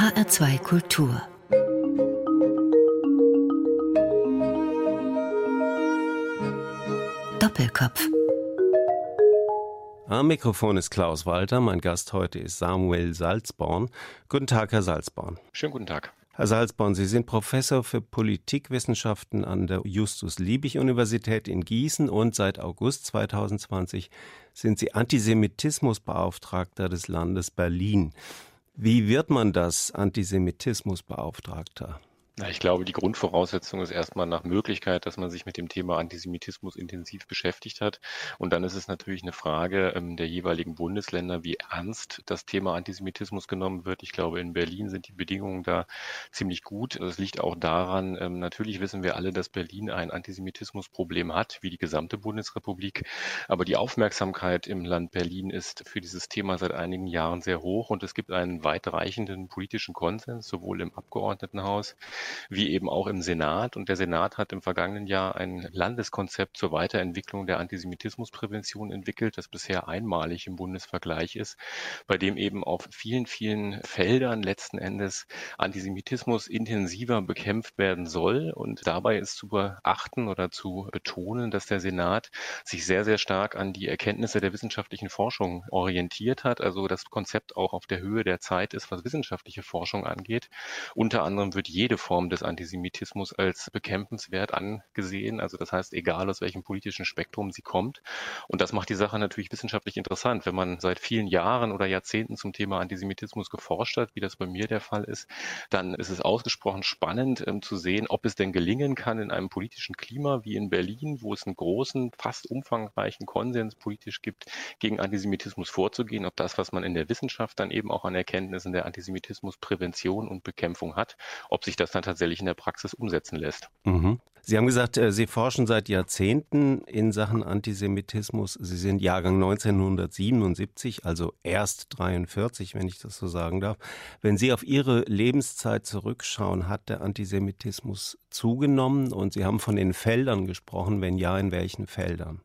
HR2 Kultur Doppelkopf am Mikrofon ist Klaus Walter. Mein Gast heute ist Samuel Salzborn. Guten Tag, Herr Salzborn. Schönen guten Tag. Herr Salzborn, Sie sind Professor für Politikwissenschaften an der Justus-Liebig-Universität in Gießen und seit August 2020 sind Sie Antisemitismusbeauftragter des Landes Berlin. Wie wird man das Antisemitismusbeauftragter? Na, ich glaube, die Grundvoraussetzung ist erstmal nach Möglichkeit, dass man sich mit dem Thema Antisemitismus intensiv beschäftigt hat. Und dann ist es natürlich eine Frage ähm, der jeweiligen Bundesländer, wie ernst das Thema Antisemitismus genommen wird. Ich glaube, in Berlin sind die Bedingungen da ziemlich gut. Das liegt auch daran, ähm, natürlich wissen wir alle, dass Berlin ein Antisemitismusproblem hat, wie die gesamte Bundesrepublik. Aber die Aufmerksamkeit im Land Berlin ist für dieses Thema seit einigen Jahren sehr hoch und es gibt einen weitreichenden politischen Konsens, sowohl im Abgeordnetenhaus wie eben auch im Senat. Und der Senat hat im vergangenen Jahr ein Landeskonzept zur Weiterentwicklung der Antisemitismusprävention entwickelt, das bisher einmalig im Bundesvergleich ist, bei dem eben auf vielen, vielen Feldern letzten Endes Antisemitismus intensiver bekämpft werden soll. Und dabei ist zu beachten oder zu betonen, dass der Senat sich sehr, sehr stark an die Erkenntnisse der wissenschaftlichen Forschung orientiert hat. Also das Konzept auch auf der Höhe der Zeit ist, was wissenschaftliche Forschung angeht. Unter anderem wird jede Form des Antisemitismus als bekämpfenswert angesehen. Also das heißt, egal aus welchem politischen Spektrum sie kommt. Und das macht die Sache natürlich wissenschaftlich interessant. Wenn man seit vielen Jahren oder Jahrzehnten zum Thema Antisemitismus geforscht hat, wie das bei mir der Fall ist, dann ist es ausgesprochen spannend ähm, zu sehen, ob es denn gelingen kann, in einem politischen Klima wie in Berlin, wo es einen großen, fast umfangreichen Konsens politisch gibt, gegen Antisemitismus vorzugehen, ob das, was man in der Wissenschaft dann eben auch an Erkenntnissen der Antisemitismusprävention und Bekämpfung hat, ob sich das dann dann tatsächlich in der Praxis umsetzen lässt. Mhm. Sie haben gesagt, äh, Sie forschen seit Jahrzehnten in Sachen Antisemitismus. Sie sind Jahrgang 1977, also erst 43, wenn ich das so sagen darf. Wenn Sie auf Ihre Lebenszeit zurückschauen, hat der Antisemitismus zugenommen und Sie haben von den Feldern gesprochen. Wenn ja, in welchen Feldern?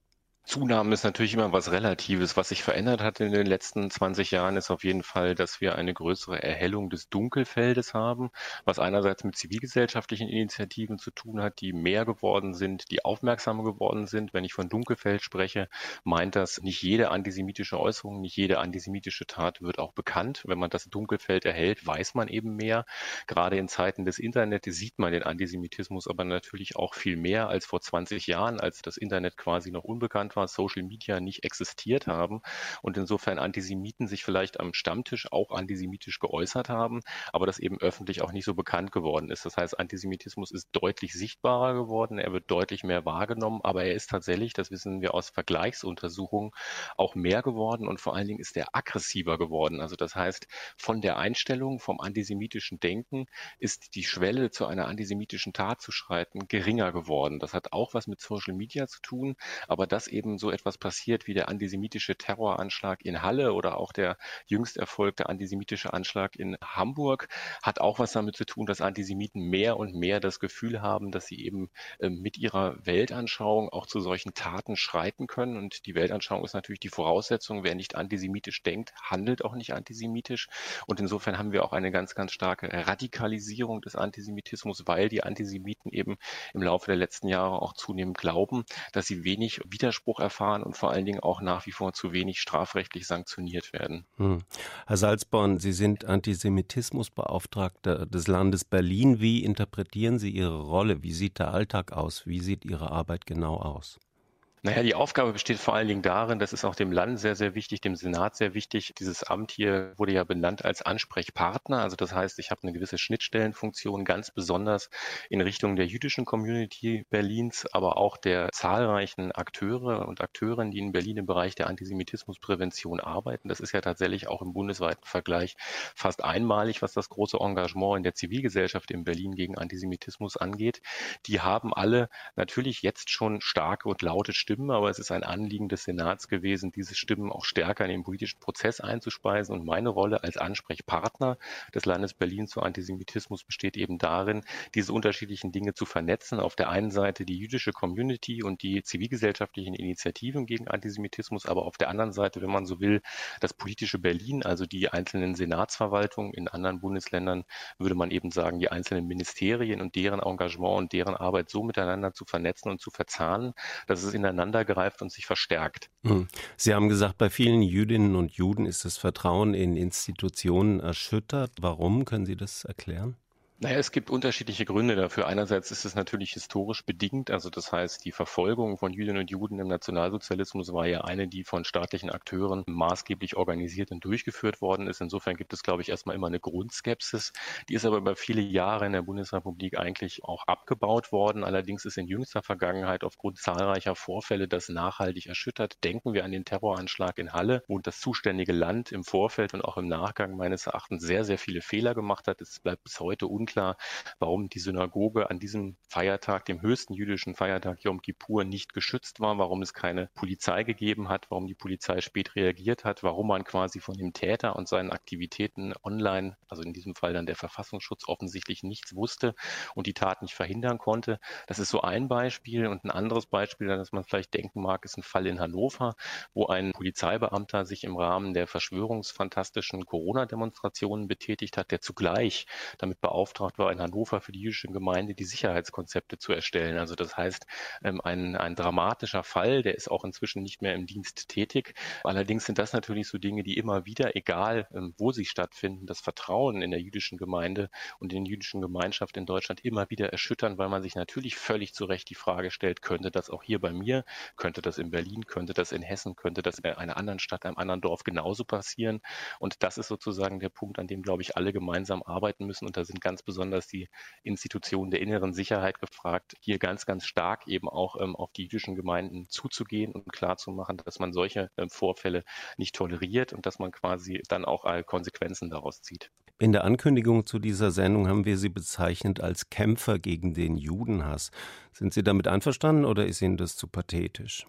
Zunahme ist natürlich immer was Relatives. Was sich verändert hat in den letzten 20 Jahren ist auf jeden Fall, dass wir eine größere Erhellung des Dunkelfeldes haben, was einerseits mit zivilgesellschaftlichen Initiativen zu tun hat, die mehr geworden sind, die aufmerksamer geworden sind. Wenn ich von Dunkelfeld spreche, meint das, nicht jede antisemitische Äußerung, nicht jede antisemitische Tat wird auch bekannt. Wenn man das Dunkelfeld erhält, weiß man eben mehr. Gerade in Zeiten des Internets sieht man den Antisemitismus aber natürlich auch viel mehr als vor 20 Jahren, als das Internet quasi noch unbekannt war, Social Media nicht existiert haben und insofern Antisemiten sich vielleicht am Stammtisch auch antisemitisch geäußert haben, aber das eben öffentlich auch nicht so bekannt geworden ist. Das heißt, Antisemitismus ist deutlich sichtbarer geworden, er wird deutlich mehr wahrgenommen, aber er ist tatsächlich, das wissen wir aus Vergleichsuntersuchungen, auch mehr geworden und vor allen Dingen ist er aggressiver geworden. Also das heißt, von der Einstellung, vom antisemitischen Denken ist die Schwelle zu einer antisemitischen Tat zu schreiten geringer geworden. Das hat auch was mit Social Media zu tun, aber das eben eben so etwas passiert wie der antisemitische Terroranschlag in Halle oder auch der jüngst erfolgte antisemitische Anschlag in Hamburg, hat auch was damit zu tun, dass Antisemiten mehr und mehr das Gefühl haben, dass sie eben äh, mit ihrer Weltanschauung auch zu solchen Taten schreiten können. Und die Weltanschauung ist natürlich die Voraussetzung. Wer nicht antisemitisch denkt, handelt auch nicht antisemitisch. Und insofern haben wir auch eine ganz, ganz starke Radikalisierung des Antisemitismus, weil die Antisemiten eben im Laufe der letzten Jahre auch zunehmend glauben, dass sie wenig Widerspruch Widerspruch erfahren und vor allen Dingen auch nach wie vor zu wenig strafrechtlich sanktioniert werden. Hm. Herr Salzborn, Sie sind Antisemitismusbeauftragter des Landes Berlin. Wie interpretieren Sie Ihre Rolle? Wie sieht der Alltag aus? Wie sieht Ihre Arbeit genau aus? Naja, die Aufgabe besteht vor allen Dingen darin, das ist auch dem Land sehr, sehr wichtig, dem Senat sehr wichtig. Dieses Amt hier wurde ja benannt als Ansprechpartner. Also das heißt, ich habe eine gewisse Schnittstellenfunktion, ganz besonders in Richtung der jüdischen Community Berlins, aber auch der zahlreichen Akteure und Akteurinnen, die in Berlin im Bereich der Antisemitismusprävention arbeiten. Das ist ja tatsächlich auch im bundesweiten Vergleich fast einmalig, was das große Engagement in der Zivilgesellschaft in Berlin gegen Antisemitismus angeht. Die haben alle natürlich jetzt schon starke und laute Stimmen Stimmen, aber es ist ein Anliegen des Senats gewesen, diese Stimmen auch stärker in den politischen Prozess einzuspeisen. Und meine Rolle als Ansprechpartner des Landes Berlin zu Antisemitismus besteht eben darin, diese unterschiedlichen Dinge zu vernetzen. Auf der einen Seite die jüdische Community und die zivilgesellschaftlichen Initiativen gegen Antisemitismus, aber auf der anderen Seite, wenn man so will, das politische Berlin, also die einzelnen Senatsverwaltungen in anderen Bundesländern, würde man eben sagen, die einzelnen Ministerien und deren Engagement und deren Arbeit so miteinander zu vernetzen und zu verzahnen, dass es ineinander greift und sich verstärkt. Hm. Sie haben gesagt, bei vielen Jüdinnen und Juden ist das Vertrauen in Institutionen erschüttert. Warum? Können Sie das erklären? Naja, es gibt unterschiedliche Gründe dafür. Einerseits ist es natürlich historisch bedingt, also das heißt, die Verfolgung von Jüdinnen und Juden im Nationalsozialismus war ja eine, die von staatlichen Akteuren maßgeblich organisiert und durchgeführt worden ist. Insofern gibt es, glaube ich, erstmal immer eine Grundskepsis. Die ist aber über viele Jahre in der Bundesrepublik eigentlich auch abgebaut worden. Allerdings ist in jüngster Vergangenheit aufgrund zahlreicher Vorfälle das nachhaltig erschüttert. Denken wir an den Terroranschlag in Halle, wo das zuständige Land im Vorfeld und auch im Nachgang meines Erachtens sehr, sehr viele Fehler gemacht hat. Es bleibt bis heute unklar, warum die Synagoge an diesem Feiertag, dem höchsten jüdischen Feiertag Yom Kippur, nicht geschützt war, warum es keine Polizei gegeben hat, warum die Polizei spät reagiert hat, warum man quasi von dem Täter und seinen Aktivitäten online, also in diesem Fall dann der Verfassungsschutz, offensichtlich nichts wusste und die Tat nicht verhindern konnte. Das ist so ein Beispiel. Und ein anderes Beispiel, das man vielleicht denken mag, ist ein Fall in Hannover, wo ein Polizeibeamter sich im Rahmen der verschwörungsfantastischen Corona-Demonstrationen betätigt hat, der zugleich damit beauftragt beauftragt war, in Hannover für die jüdische Gemeinde die Sicherheitskonzepte zu erstellen. Also das heißt, ähm, ein, ein dramatischer Fall, der ist auch inzwischen nicht mehr im Dienst tätig. Allerdings sind das natürlich so Dinge, die immer wieder, egal ähm, wo sie stattfinden, das Vertrauen in der jüdischen Gemeinde und in der jüdischen Gemeinschaft in Deutschland immer wieder erschüttern, weil man sich natürlich völlig zu Recht die Frage stellt, könnte das auch hier bei mir, könnte das in Berlin, könnte das in Hessen, könnte das in einer anderen Stadt, einem anderen Dorf genauso passieren. Und das ist sozusagen der Punkt, an dem, glaube ich, alle gemeinsam arbeiten müssen. Und da sind ganz besonders die Institutionen der inneren Sicherheit gefragt, hier ganz, ganz stark eben auch ähm, auf die jüdischen Gemeinden zuzugehen und klarzumachen, dass man solche ähm, Vorfälle nicht toleriert und dass man quasi dann auch alle Konsequenzen daraus zieht. In der Ankündigung zu dieser Sendung haben wir Sie bezeichnet als Kämpfer gegen den Judenhass. Sind Sie damit einverstanden oder ist Ihnen das zu pathetisch?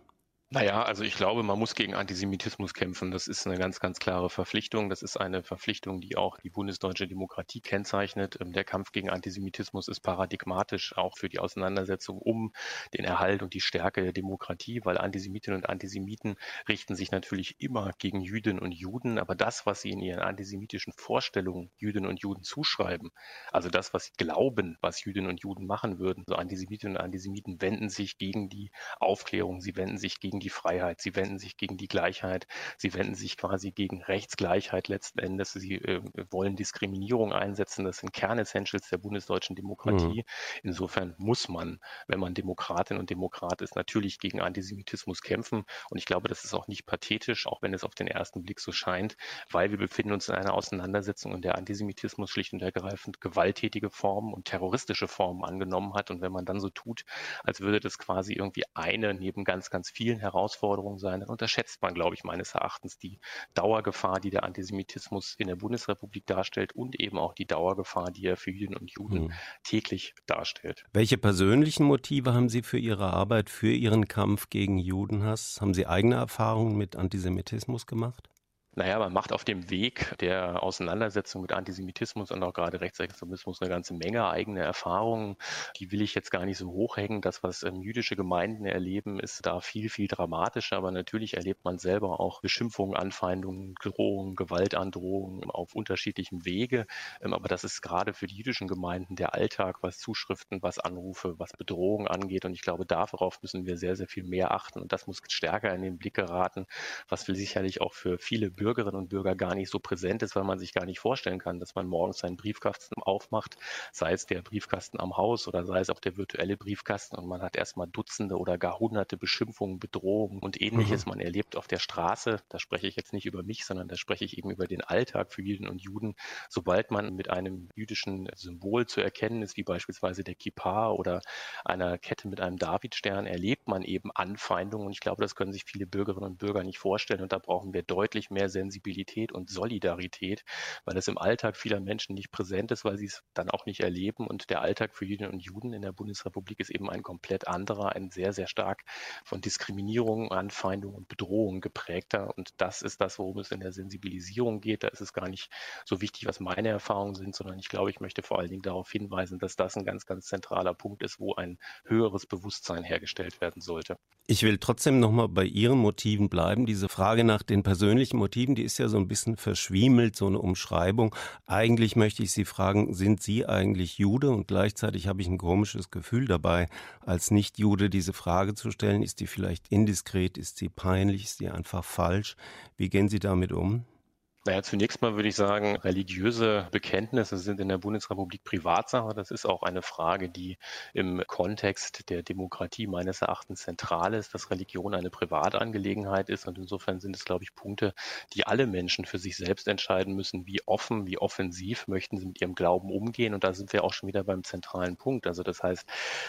Naja, also ich glaube, man muss gegen Antisemitismus kämpfen. Das ist eine ganz, ganz klare Verpflichtung. Das ist eine Verpflichtung, die auch die bundesdeutsche Demokratie kennzeichnet. Ähm, der Kampf gegen Antisemitismus ist paradigmatisch auch für die Auseinandersetzung um den Erhalt und die Stärke der Demokratie, weil Antisemitinnen und Antisemiten richten sich natürlich immer gegen Jüdinnen und Juden. Aber das, was sie in ihren antisemitischen Vorstellungen Jüdinnen und Juden zuschreiben, also das, was sie glauben, was Jüdinnen und Juden machen würden, so Antisemitinnen und Antisemiten wenden sich gegen die Aufklärung, sie wenden sich gegen gegen die Freiheit, sie wenden sich gegen die Gleichheit, sie wenden sich quasi gegen Rechtsgleichheit letzten Endes, sie äh, wollen Diskriminierung einsetzen, das sind Kernessentials der bundesdeutschen Demokratie. Mhm. Insofern muss man, wenn man Demokratin und Demokrat ist, natürlich gegen Antisemitismus kämpfen. Und ich glaube, das ist auch nicht pathetisch, auch wenn es auf den ersten Blick so scheint, weil wir befinden uns in einer Auseinandersetzung, in der Antisemitismus schlicht und ergreifend gewalttätige Formen und terroristische Formen angenommen hat. Und wenn man dann so tut, als würde das quasi irgendwie eine neben ganz, ganz vielen Herausforderung sein, dann unterschätzt man, glaube ich, meines Erachtens die Dauergefahr, die der Antisemitismus in der Bundesrepublik darstellt und eben auch die Dauergefahr, die er für Jüdinnen und Juden mhm. täglich darstellt. Welche persönlichen Motive haben Sie für Ihre Arbeit, für Ihren Kampf gegen Judenhass? Haben Sie eigene Erfahrungen mit Antisemitismus gemacht? Naja, man macht auf dem Weg der Auseinandersetzung mit Antisemitismus und auch gerade Rechtsextremismus eine ganze Menge eigene Erfahrungen. Die will ich jetzt gar nicht so hochhängen. Das, was ähm, jüdische Gemeinden erleben, ist da viel, viel dramatischer. Aber natürlich erlebt man selber auch Beschimpfungen, Anfeindungen, Drohungen, Gewaltandrohungen auf unterschiedlichem Wege. Ähm, aber das ist gerade für die jüdischen Gemeinden der Alltag, was Zuschriften, was Anrufe, was Bedrohungen angeht. Und ich glaube, darauf müssen wir sehr, sehr viel mehr achten. Und das muss stärker in den Blick geraten, was wir sicherlich auch für viele Bürger Bürgerinnen und Bürger gar nicht so präsent ist, weil man sich gar nicht vorstellen kann, dass man morgens seinen Briefkasten aufmacht, sei es der Briefkasten am Haus oder sei es auch der virtuelle Briefkasten und man hat erstmal Dutzende oder gar hunderte Beschimpfungen, Bedrohungen und ähnliches. Mhm. Man erlebt auf der Straße, da spreche ich jetzt nicht über mich, sondern da spreche ich eben über den Alltag für Juden und Juden. Sobald man mit einem jüdischen Symbol zu erkennen ist, wie beispielsweise der Kippa oder einer Kette mit einem Davidstern, erlebt man eben Anfeindungen und ich glaube, das können sich viele Bürgerinnen und Bürger nicht vorstellen und da brauchen wir deutlich mehr Sensibilität und Solidarität, weil es im Alltag vieler Menschen nicht präsent ist, weil sie es dann auch nicht erleben. Und der Alltag für Jüdinnen und Juden in der Bundesrepublik ist eben ein komplett anderer, ein sehr, sehr stark von Diskriminierung, Anfeindung und Bedrohung geprägter. Und das ist das, worum es in der Sensibilisierung geht. Da ist es gar nicht so wichtig, was meine Erfahrungen sind, sondern ich glaube, ich möchte vor allen Dingen darauf hinweisen, dass das ein ganz, ganz zentraler Punkt ist, wo ein höheres Bewusstsein hergestellt werden sollte. Ich will trotzdem nochmal bei Ihren Motiven bleiben. Diese Frage nach den persönlichen Motiven, die ist ja so ein bisschen verschwiemelt, so eine Umschreibung. Eigentlich möchte ich Sie fragen, sind Sie eigentlich Jude? Und gleichzeitig habe ich ein komisches Gefühl dabei, als Nicht-Jude diese Frage zu stellen. Ist die vielleicht indiskret? Ist sie peinlich? Ist sie einfach falsch? Wie gehen Sie damit um? Naja, zunächst mal würde ich sagen, religiöse Bekenntnisse sind in der Bundesrepublik Privatsache. Das ist auch eine Frage, die im Kontext der Demokratie meines Erachtens zentral ist, dass Religion eine Privatangelegenheit ist. Und insofern sind es, glaube ich, Punkte, die alle Menschen für sich selbst entscheiden müssen, wie offen, wie offensiv möchten sie mit ihrem Glauben umgehen. Und da sind wir auch schon wieder beim zentralen Punkt. Also das heißt,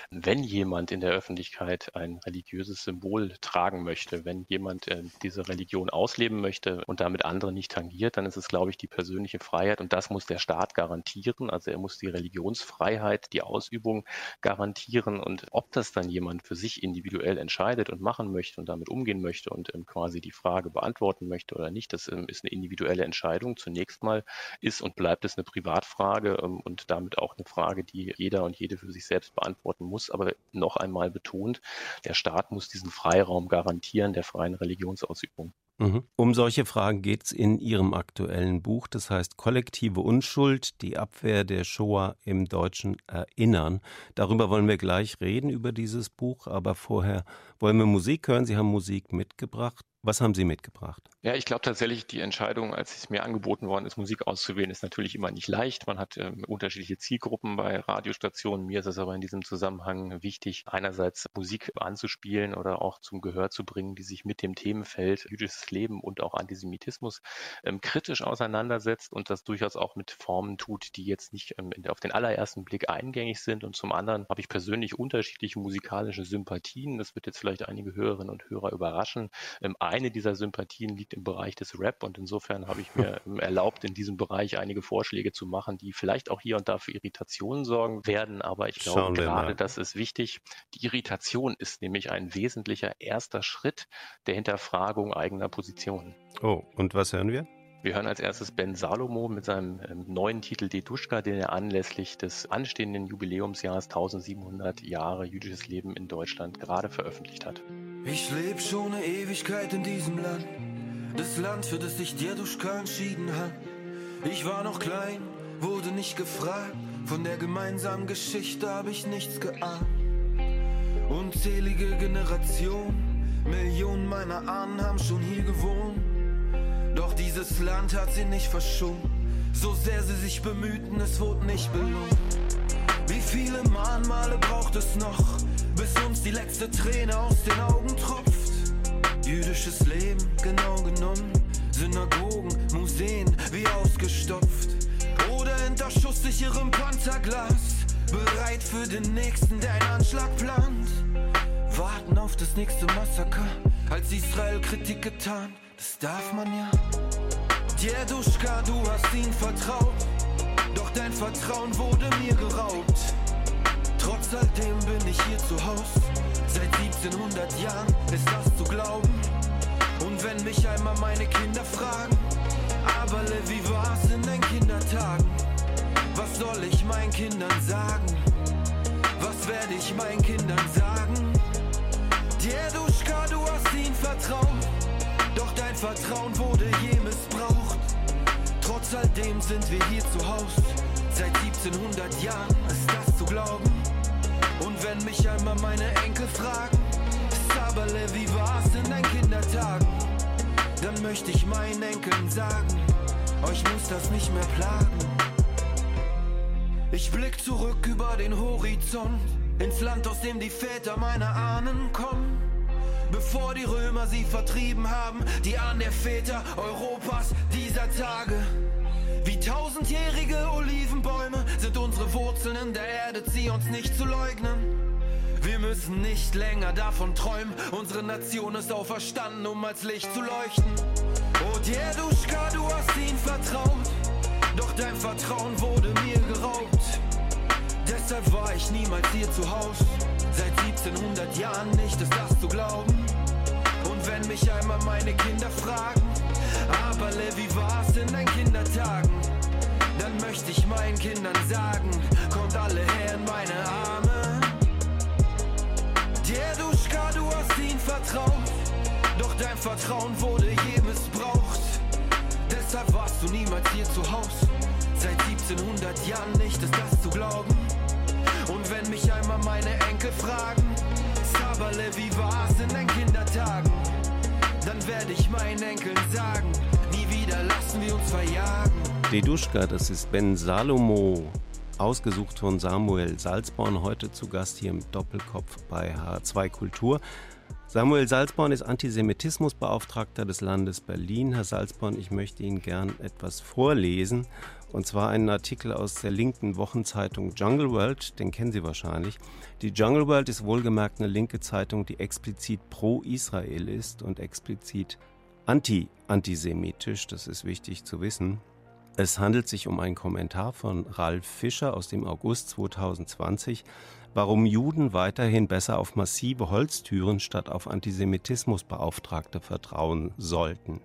wenn jemand in der Öffentlichkeit ein religiöses Symbol tragen möchte, wenn jemand äh, diese Religion ausleben möchte und damit andere nicht tangiert, passiert, dann ist es, glaube ich, die persönliche Freiheit und das muss der Staat garantieren. Also er muss die Religionsfreiheit, die Ausübung garantieren und ob das dann jemand für sich individuell entscheidet und machen möchte und damit umgehen möchte und ähm, quasi die Frage beantworten möchte oder nicht, das ähm, ist eine individuelle Entscheidung. Zunächst mal ist und bleibt es eine Privatfrage ähm, und damit auch eine Frage, die jeder und jede für sich selbst beantworten muss. Aber noch einmal betont, der Staat muss diesen Freiraum garantieren der freien Religionsausübung. Mhm. Um solche Fragen geht es in Ihrem aktuellen Buch, das heißt Kollektive Unschuld, die Abwehr der Shoah im deutschen Erinnern. Darüber wollen wir gleich reden, über dieses Buch, aber vorher wollen wir Musik hören. Sie haben Musik mitgebracht. Was haben Sie mitgebracht? Ja, ich glaube tatsächlich, die Entscheidung, als es mir angeboten worden ist, Musik auszuwählen, ist natürlich immer nicht leicht. Man hat ähm, unterschiedliche Zielgruppen bei Radiostationen. Mir ist es aber in diesem Zusammenhang wichtig, einerseits Musik anzuspielen oder auch zum Gehör zu bringen, die sich mit dem Themenfeld jüdisches Leben und auch Antisemitismus ähm, kritisch auseinandersetzt und das durchaus auch mit Formen tut, die jetzt nicht ähm, auf den allerersten Blick eingängig sind. Und zum anderen habe ich persönlich unterschiedliche musikalische Sympathien. Das wird jetzt vielleicht einige Hörerinnen und Hörer überraschen. Ähm, eine dieser Sympathien liegt im Bereich des Rap und insofern habe ich mir erlaubt, in diesem Bereich einige Vorschläge zu machen, die vielleicht auch hier und da für Irritationen sorgen werden, aber ich glaube gerade, das ist wichtig. Die Irritation ist nämlich ein wesentlicher erster Schritt der Hinterfragung eigener Positionen. Oh, und was hören wir? Wir hören als erstes Ben Salomo mit seinem ähm, neuen Titel Deduschka, den er anlässlich des anstehenden Jubiläumsjahres 1700 Jahre jüdisches Leben in Deutschland gerade veröffentlicht hat. Ich lebe schon eine Ewigkeit in diesem Land, das Land, für das sich Deduschka entschieden hat. Ich war noch klein, wurde nicht gefragt, von der gemeinsamen Geschichte habe ich nichts geahnt. Unzählige Generationen, Millionen meiner Ahnen haben schon hier gewohnt. Doch dieses Land hat sie nicht verschont. So sehr sie sich bemühten, es wurde nicht belohnt. Wie viele Mahnmale braucht es noch, bis uns die letzte Träne aus den Augen tropft? Jüdisches Leben, genau genommen. Synagogen, Museen, wie ausgestopft. Oder hinter schusssicherem Panzerglas. Bereit für den nächsten, der einen Anschlag plant. Warten auf das nächste Massaker, als Israel Kritik getan das darf man ja. Djeduschka, du hast ihn vertraut, doch dein Vertrauen wurde mir geraubt. Trotz alledem bin ich hier zu Haus, seit 1700 Jahren ist das zu glauben. Und wenn mich einmal meine Kinder fragen, aber wie war's in deinen Kindertagen? Was soll ich meinen Kindern sagen? Was werde ich meinen Kindern sagen? Djeduschka, du hast ihn vertraut doch dein Vertrauen wurde je missbraucht. Trotz alledem sind wir hier zu Haus. Seit 1700 Jahren ist das zu glauben. Und wenn mich einmal meine Enkel fragen, Sabale, wie war's in deinen Kindertagen? Dann möchte ich meinen Enkeln sagen, euch muss das nicht mehr plagen. Ich blick zurück über den Horizont, ins Land, aus dem die Väter meiner Ahnen kommen bevor die Römer sie vertrieben haben, die Ahnen der Väter Europas dieser Tage. Wie tausendjährige Olivenbäume sind unsere Wurzeln in der Erde, zieh uns nicht zu leugnen. Wir müssen nicht länger davon träumen, unsere Nation ist auferstanden, um als Licht zu leuchten. Oh Dieduschka, du hast ihn vertraut, doch dein Vertrauen wurde mir geraubt. Deshalb war ich niemals hier zu Haus, seit 1700 Jahren nicht, ist das zu glauben. Mich einmal meine Kinder fragen, aber wie war's in deinen Kindertagen? Dann möchte ich meinen Kindern sagen, kommt alle her in meine Arme. Dieduschka, du hast ihn vertraut, doch dein Vertrauen wurde je missbraucht. Deshalb warst du niemals hier zu Haus, seit 1700 Jahren nicht, ist das zu glauben. Und wenn mich einmal meine Enkel fragen, Saberle, wie war's in deinen Kindertagen? Werde ich meinen Enkeln sagen, nie wieder lassen wir uns verjagen. Deduschka, das ist Ben Salomo, ausgesucht von Samuel Salzborn, heute zu Gast hier im Doppelkopf bei H2 Kultur. Samuel Salzborn ist Antisemitismusbeauftragter des Landes Berlin. Herr Salzborn, ich möchte Ihnen gern etwas vorlesen. Und zwar einen Artikel aus der linken Wochenzeitung Jungle World, den kennen Sie wahrscheinlich. Die Jungle World ist wohlgemerkt eine linke Zeitung, die explizit pro-Israel ist und explizit anti-antisemitisch. Das ist wichtig zu wissen. Es handelt sich um einen Kommentar von Ralf Fischer aus dem August 2020, warum Juden weiterhin besser auf massive Holztüren statt auf Antisemitismusbeauftragte vertrauen sollten.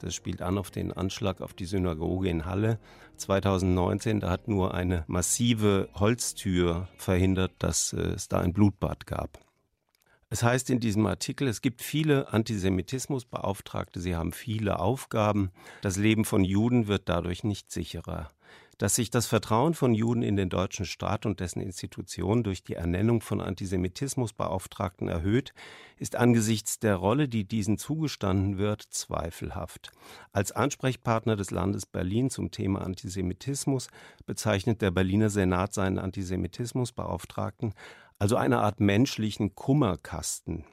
Das spielt an auf den Anschlag auf die Synagoge in Halle 2019. Da hat nur eine massive Holztür verhindert, dass es da ein Blutbad gab. Es heißt in diesem Artikel, es gibt viele Antisemitismusbeauftragte, sie haben viele Aufgaben. Das Leben von Juden wird dadurch nicht sicherer dass sich das Vertrauen von Juden in den deutschen Staat und dessen Institutionen durch die Ernennung von Antisemitismusbeauftragten erhöht, ist angesichts der Rolle, die diesen zugestanden wird, zweifelhaft. Als Ansprechpartner des Landes Berlin zum Thema Antisemitismus bezeichnet der Berliner Senat seinen Antisemitismusbeauftragten also eine Art menschlichen Kummerkasten.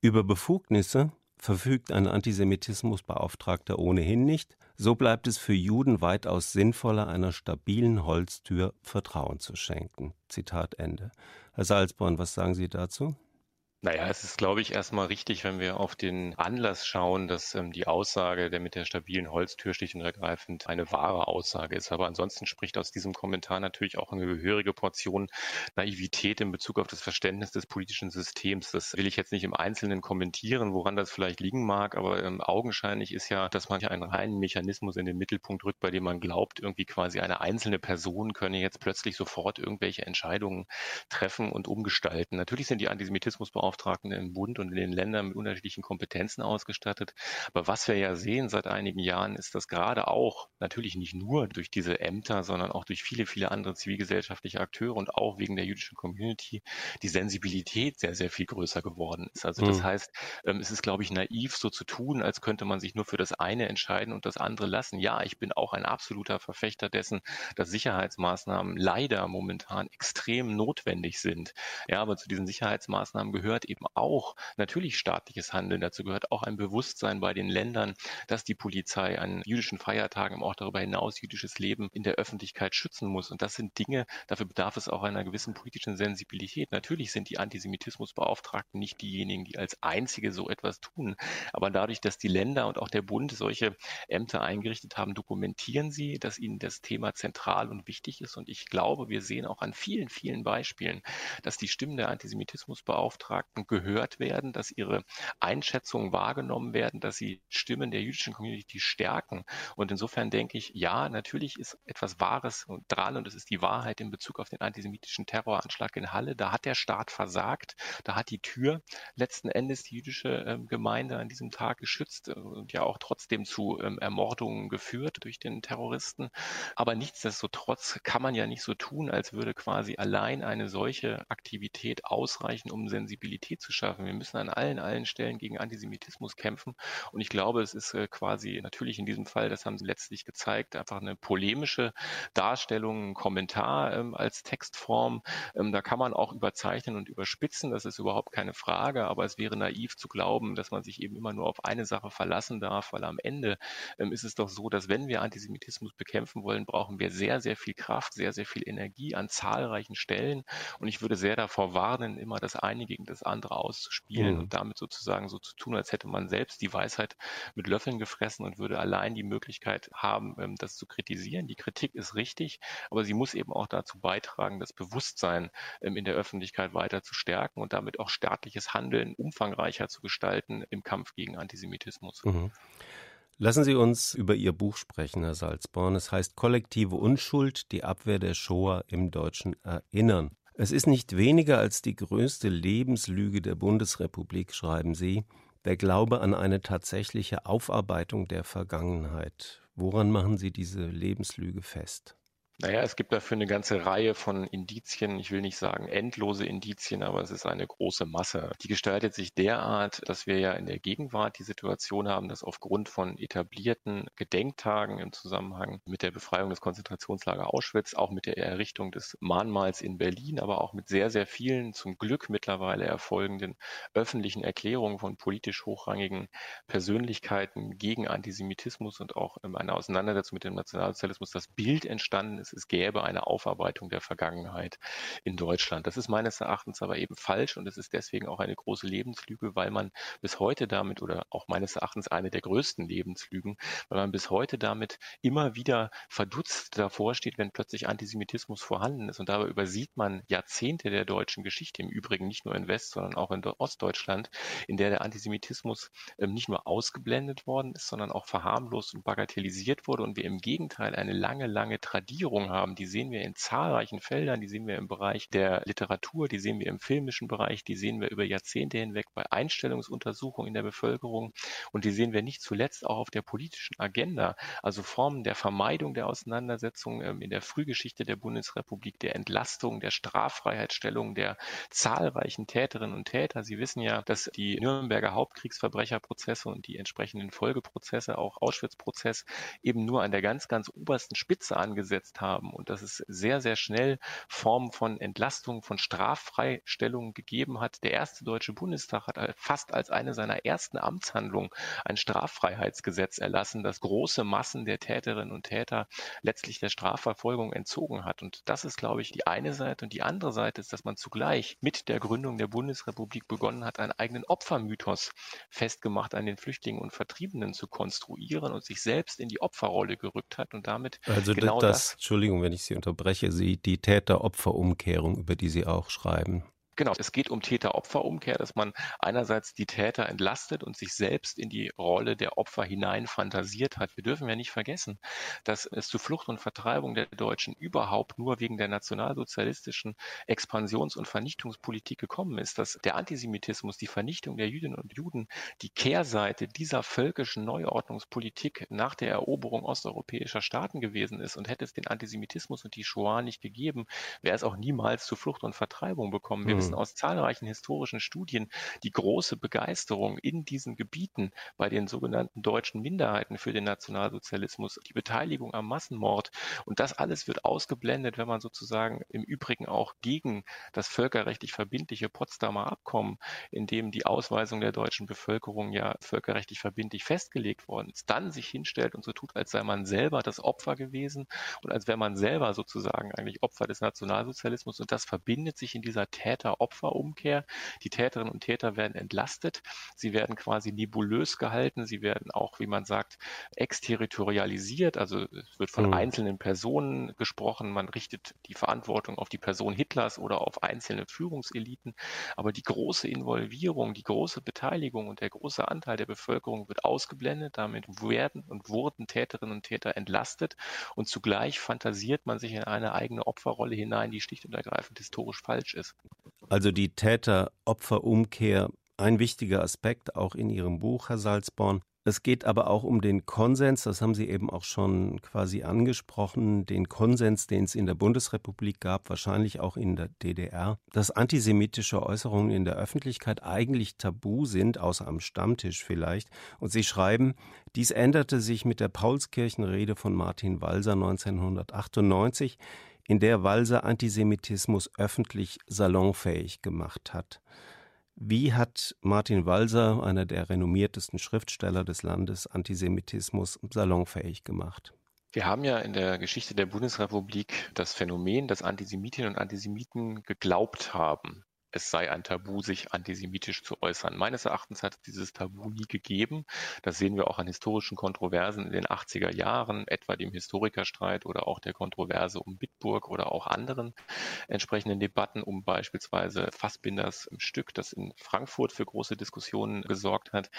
Über Befugnisse verfügt ein Antisemitismusbeauftragter ohnehin nicht, so bleibt es für Juden weitaus sinnvoller, einer stabilen Holztür Vertrauen zu schenken. Zitat Ende. Herr Salzborn, was sagen Sie dazu? Naja, es ist, glaube ich, erstmal richtig, wenn wir auf den Anlass schauen, dass ähm, die Aussage, der mit der stabilen Holztür schlicht und ergreifend eine wahre Aussage ist. Aber ansonsten spricht aus diesem Kommentar natürlich auch eine gehörige Portion Naivität in Bezug auf das Verständnis des politischen Systems. Das will ich jetzt nicht im Einzelnen kommentieren, woran das vielleicht liegen mag, aber ähm, augenscheinlich ist ja, dass man einen reinen Mechanismus in den Mittelpunkt rückt, bei dem man glaubt, irgendwie quasi eine einzelne Person könne jetzt plötzlich sofort irgendwelche Entscheidungen treffen und umgestalten. Natürlich sind die Antisemitismusbeauftragten Beauftragten im Bund und in den Ländern mit unterschiedlichen Kompetenzen ausgestattet. Aber was wir ja sehen seit einigen Jahren, ist, dass gerade auch natürlich nicht nur durch diese Ämter, sondern auch durch viele, viele andere zivilgesellschaftliche Akteure und auch wegen der jüdischen Community die Sensibilität sehr, sehr viel größer geworden ist. Also das mhm. heißt, ähm, es ist, glaube ich, naiv, so zu tun, als könnte man sich nur für das eine entscheiden und das andere lassen. Ja, ich bin auch ein absoluter Verfechter dessen, dass Sicherheitsmaßnahmen leider momentan extrem notwendig sind. Ja, aber zu diesen Sicherheitsmaßnahmen gehört gehört eben auch natürlich staatliches Handeln. Dazu gehört auch ein Bewusstsein bei den Ländern, dass die Polizei an jüdischen Feiertagen, auch darüber hinaus jüdisches Leben in der Öffentlichkeit schützen muss. Und das sind Dinge, dafür bedarf es auch einer gewissen politischen Sensibilität. Natürlich sind die Antisemitismusbeauftragten nicht diejenigen, die als einzige so etwas tun. Aber dadurch, dass die Länder und auch der Bund solche Ämter eingerichtet haben, dokumentieren sie, dass ihnen das Thema zentral und wichtig ist. Und ich glaube, wir sehen auch an vielen, vielen Beispielen, dass die Stimmen der Antisemitismusbeauftragten Beauftragten gehört werden, dass ihre Einschätzungen wahrgenommen werden, dass sie Stimmen der jüdischen Community stärken. Und insofern denke ich, ja, natürlich ist etwas Wahres dran und es ist die Wahrheit in Bezug auf den antisemitischen Terroranschlag in Halle. Da hat der Staat versagt. Da hat die Tür letzten Endes die jüdische ähm, Gemeinde an diesem Tag geschützt und ja auch trotzdem zu ähm, Ermordungen geführt durch den Terroristen. Aber nichtsdestotrotz kann man ja nicht so tun, als würde quasi allein eine solche Aktivität ausreichen, um Sensibilität Visibilität zu schaffen. Wir müssen an allen, allen Stellen gegen Antisemitismus kämpfen. Und ich glaube, es ist äh, quasi natürlich in diesem Fall, das haben Sie letztlich gezeigt, einfach eine polemische Darstellung, ein Kommentar ähm, als Textform. Ähm, da kann man auch überzeichnen und überspitzen, das ist überhaupt keine Frage. Aber es wäre naiv zu glauben, dass man sich eben immer nur auf eine Sache verlassen darf, weil am Ende ähm, ist es doch so, dass wenn wir Antisemitismus bekämpfen wollen, brauchen wir sehr, sehr viel Kraft, sehr, sehr viel Energie an zahlreichen Stellen. Und ich würde sehr davor warnen, immer das eine gegen das andere auszuspielen mhm. und damit sozusagen so zu tun, als hätte man selbst die Weisheit mit Löffeln gefressen und würde allein die Möglichkeit haben, ähm, das zu kritisieren. Die Kritik ist richtig, aber sie muss eben auch dazu beitragen, das Bewusstsein ähm, in der Öffentlichkeit weiter zu stärken und damit auch staatliches Handeln umfangreicher zu gestalten im Kampf gegen Antisemitismus. Mhm. Lassen Sie uns über Ihr Buch sprechen, Herr Salzborn. Es heißt Kollektive Unschuld, die Abwehr der Shoah im deutschen Erinnern. Es ist nicht weniger als die größte Lebenslüge der Bundesrepublik, schreiben Sie, der Glaube an eine tatsächliche Aufarbeitung der Vergangenheit. Woran machen Sie diese Lebenslüge fest? Naja, es gibt dafür eine ganze Reihe von Indizien. Ich will nicht sagen endlose Indizien, aber es ist eine große Masse. Die gestaltet sich derart, dass wir ja in der Gegenwart die Situation haben, dass aufgrund von etablierten Gedenktagen im Zusammenhang mit der Befreiung des Konzentrationslagers Auschwitz, auch mit der Errichtung des Mahnmals in Berlin, aber auch mit sehr, sehr vielen zum Glück mittlerweile erfolgenden öffentlichen Erklärungen von politisch hochrangigen Persönlichkeiten gegen Antisemitismus und auch in einer Auseinandersetzung mit dem Nationalsozialismus das Bild entstanden ist, es, es gäbe eine Aufarbeitung der Vergangenheit in Deutschland. Das ist meines Erachtens aber eben falsch und es ist deswegen auch eine große Lebenslüge, weil man bis heute damit oder auch meines Erachtens eine der größten Lebenslügen, weil man bis heute damit immer wieder verdutzt davor steht, wenn plötzlich Antisemitismus vorhanden ist und dabei übersieht man Jahrzehnte der deutschen Geschichte, im Übrigen nicht nur in West, sondern auch in Ostdeutschland, in der der Antisemitismus ähm, nicht nur ausgeblendet worden ist, sondern auch verharmlost und bagatellisiert wurde und wir im Gegenteil eine lange, lange Tradierung Veränderungen haben. Die sehen wir in zahlreichen Feldern, die sehen wir im Bereich der Literatur, die sehen wir im filmischen Bereich, die sehen wir über Jahrzehnte hinweg bei Einstellungsuntersuchungen in der Bevölkerung und die sehen wir nicht zuletzt auch auf der politischen Agenda, also Formen der Vermeidung der Auseinandersetzung ähm, in der Frühgeschichte der Bundesrepublik, der Entlastung, der Straffreiheitsstellung der zahlreichen Täterinnen und Täter. Sie wissen ja, dass die Nürnberger Hauptkriegsverbrecherprozesse und die entsprechenden Folgeprozesse, auch Auschwitz-Prozess, eben nur an der ganz, ganz obersten Spitze angesetzt haben haben und dass es sehr, sehr schnell Formen von Entlastung, von Straffreistellungen gegeben hat. Der erste Deutsche Bundestag hat fast als eine seiner ersten Amtshandlungen ein Straffreiheitsgesetz erlassen, das große Massen der Täterinnen und Täter letztlich der Strafverfolgung entzogen hat. Und das ist, glaube ich, die eine Seite. Und die andere Seite ist, dass man zugleich mit der Gründung der Bundesrepublik begonnen hat, einen eigenen Opfermythos festgemacht an den Flüchtlingen und Vertriebenen zu konstruieren und sich selbst in die Opferrolle gerückt hat und damit also genau das, das Entschuldigung, wenn ich Sie unterbreche, Sie die Täter-Opfer-Umkehrung, über die Sie auch schreiben. Genau, es geht um Täter-Opfer-Umkehr, dass man einerseits die Täter entlastet und sich selbst in die Rolle der Opfer hinein fantasiert hat. Wir dürfen ja nicht vergessen, dass es zu Flucht und Vertreibung der Deutschen überhaupt nur wegen der nationalsozialistischen Expansions- und Vernichtungspolitik gekommen ist, dass der Antisemitismus, die Vernichtung der Jüdinnen und Juden die Kehrseite dieser völkischen Neuordnungspolitik nach der Eroberung osteuropäischer Staaten gewesen ist und hätte es den Antisemitismus und die Shoah nicht gegeben, wäre es auch niemals zu Flucht und Vertreibung bekommen. Mhm wissen aus zahlreichen historischen Studien die große Begeisterung in diesen Gebieten bei den sogenannten deutschen Minderheiten für den Nationalsozialismus, die Beteiligung am Massenmord. Und das alles wird ausgeblendet, wenn man sozusagen im Übrigen auch gegen das völkerrechtlich verbindliche Potsdamer Abkommen, in dem die Ausweisung der deutschen Bevölkerung ja völkerrechtlich verbindlich festgelegt worden ist, dann sich hinstellt und so tut, als sei man selber das Opfer gewesen und als wäre man selber sozusagen eigentlich Opfer des Nationalsozialismus. Und das verbindet sich in dieser Täter Täter-Opfer-Umkehr. Die Täterinnen und Täter werden entlastet. Sie werden quasi nebulös gehalten. Sie werden auch, wie man sagt, exterritorialisiert. Also es wird von mhm. einzelnen Personen gesprochen. Man richtet die Verantwortung auf die Person Hitlers oder auf einzelne Führungseliten. Aber die große Involvierung, die große Beteiligung und der große Anteil der Bevölkerung wird ausgeblendet. Damit werden und wurden Täterinnen und Täter entlastet. Und zugleich fantasiert man sich in eine eigene Opferrolle hinein, die schlicht und ergreifend historisch falsch ist. Also die Täter-Opfer-Umkehr, ein wichtiger Aspekt auch in Ihrem Buch, Herr Salzborn. Es geht aber auch um den Konsens, das haben Sie eben auch schon quasi angesprochen, den Konsens, den es in der Bundesrepublik gab, wahrscheinlich auch in der DDR, dass antisemitische Äußerungen in der Öffentlichkeit eigentlich tabu sind, außer am Stammtisch vielleicht. Und Sie schreiben, dies änderte sich mit der Paulskirchenrede von Martin Walser 1998 in der Walser Antisemitismus öffentlich salonfähig gemacht hat. Wie hat Martin Walser, einer der renommiertesten Schriftsteller des Landes, Antisemitismus salonfähig gemacht? Wir haben ja in der Geschichte der Bundesrepublik das Phänomen, dass Antisemitinnen und Antisemiten geglaubt haben, es sei ein Tabu, sich antisemitisch zu äußern. Meines Erachtens hat es dieses Tabu nie gegeben. Das sehen wir auch an historischen Kontroversen in den 80er Jahren, etwa dem Historikerstreit oder auch der Kontroverse um Bitburg oder auch anderen entsprechenden Debatten um beispielsweise Fassbinders Stück, das in Frankfurt für große Diskussionen gesorgt hat.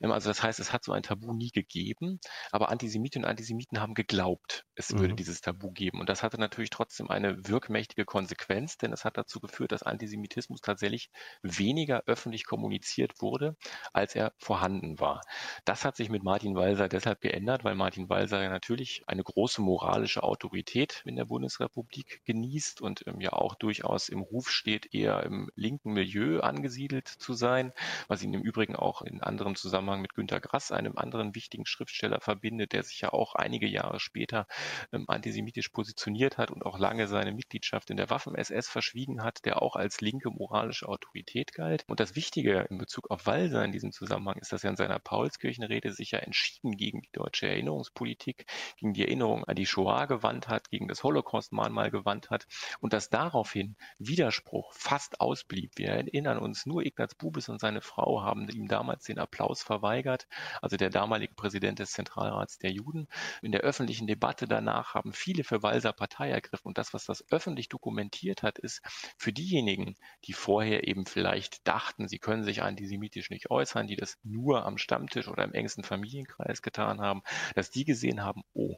Ähm, also das heißt, es hat so ein Tabu nie gegeben, aber Antisemitinnen und Antisemiten haben geglaubt, es mhm. würde dieses Tabu geben. Und das hatte natürlich trotzdem eine wirkmächtige Konsequenz, denn es hat dazu geführt, dass Antisemitismus tatsächlich weniger öffentlich kommuniziert wurde, als er vorhanden war. Das hat sich mit Martin Walser deshalb geändert, weil Martin Walser ja natürlich eine große moralische Autorität in der Bundesrepublik genießt und ähm, ja auch durchaus im Ruf steht, eher im linken Milieu angesiedelt zu sein, was ihn im Übrigen auch in anderem Zusammenhang mit Günter Grass, einem anderen wichtigen Schriftsteller, verbindet, der sich ja auch einige Jahre später ähm, antisemitisch positioniert hat und auch lange seine Mitgliedschaft in der Waffen-SS verschwiegen hat, der auch als linke moralische Autorität galt. Und das Wichtige in Bezug auf Walser in diesem Zusammenhang ist, dass er in seiner Paulskirchenrede sich ja entschieden gegen die deutsche Erinnerungspolitik, gegen die Erinnerung an die Shoah gewandt hat, gegen das Holocaust-Mahnmal gewandt hat und dass daraufhin Widerspruch fast ausblieb. Wir erinnern uns, nur Ignaz Bubis und seine Frau haben ihm damals den Applaus verweigert, also der damalige Präsident des Zentralrats der Juden. In der öffentlichen Debatte danach haben viele für Walser Partei ergriffen und das, was das öffentlich dokumentiert hat, ist für diejenigen, die vorher eben vielleicht dachten, sie können sich antisemitisch nicht äußern, die das nur am Stammtisch oder im engsten Familienkreis getan haben, dass die gesehen haben, oh,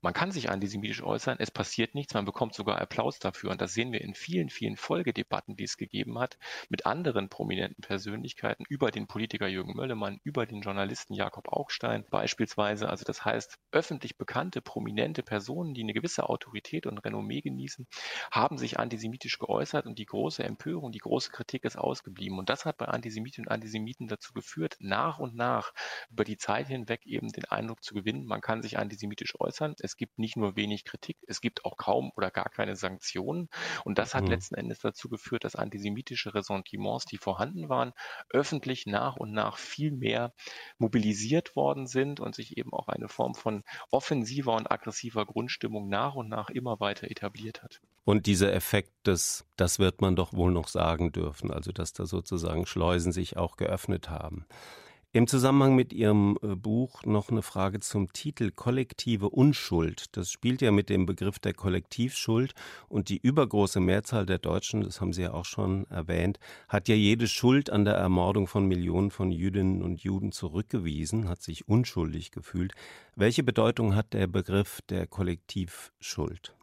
man kann sich antisemitisch äußern, es passiert nichts, man bekommt sogar Applaus dafür. Und das sehen wir in vielen, vielen Folgedebatten, die es gegeben hat, mit anderen prominenten Persönlichkeiten, über den Politiker Jürgen Möllemann, über den Journalisten Jakob Augstein beispielsweise. Also das heißt, öffentlich bekannte, prominente Personen, die eine gewisse Autorität und Renommee genießen, haben sich antisemitisch geäußert und die große Empörung, die große Kritik ist ausgeblieben. Und das hat bei Antisemitinnen und Antisemiten dazu geführt, nach und nach über die Zeit hinweg eben den Eindruck zu gewinnen, man kann sich antisemitisch äußern es gibt nicht nur wenig Kritik, es gibt auch kaum oder gar keine Sanktionen. Und das hat mhm. letzten Endes dazu geführt, dass antisemitische Ressentiments, die vorhanden waren, öffentlich nach und nach viel mehr mobilisiert worden sind und sich eben auch eine Form von offensiver und aggressiver Grundstimmung nach und nach immer weiter etabliert hat. Und dieser Effekt des, das wird man doch wohl noch sagen dürfen, also dass da sozusagen Schleusen sich auch geöffnet haben. Im Zusammenhang mit Ihrem äh, Buch noch eine Frage zum Titel Kollektive Unschuld. Das spielt ja mit dem Begriff der Kollektivschuld und die übergroße Mehrzahl der Deutschen, das haben Sie ja auch schon erwähnt, hat ja jede Schuld an der Ermordung von Millionen von Jüdinnen und Juden zurückgewiesen, hat sich unschuldig gefühlt. Welche Bedeutung hat der Begriff der Kollektivschuld?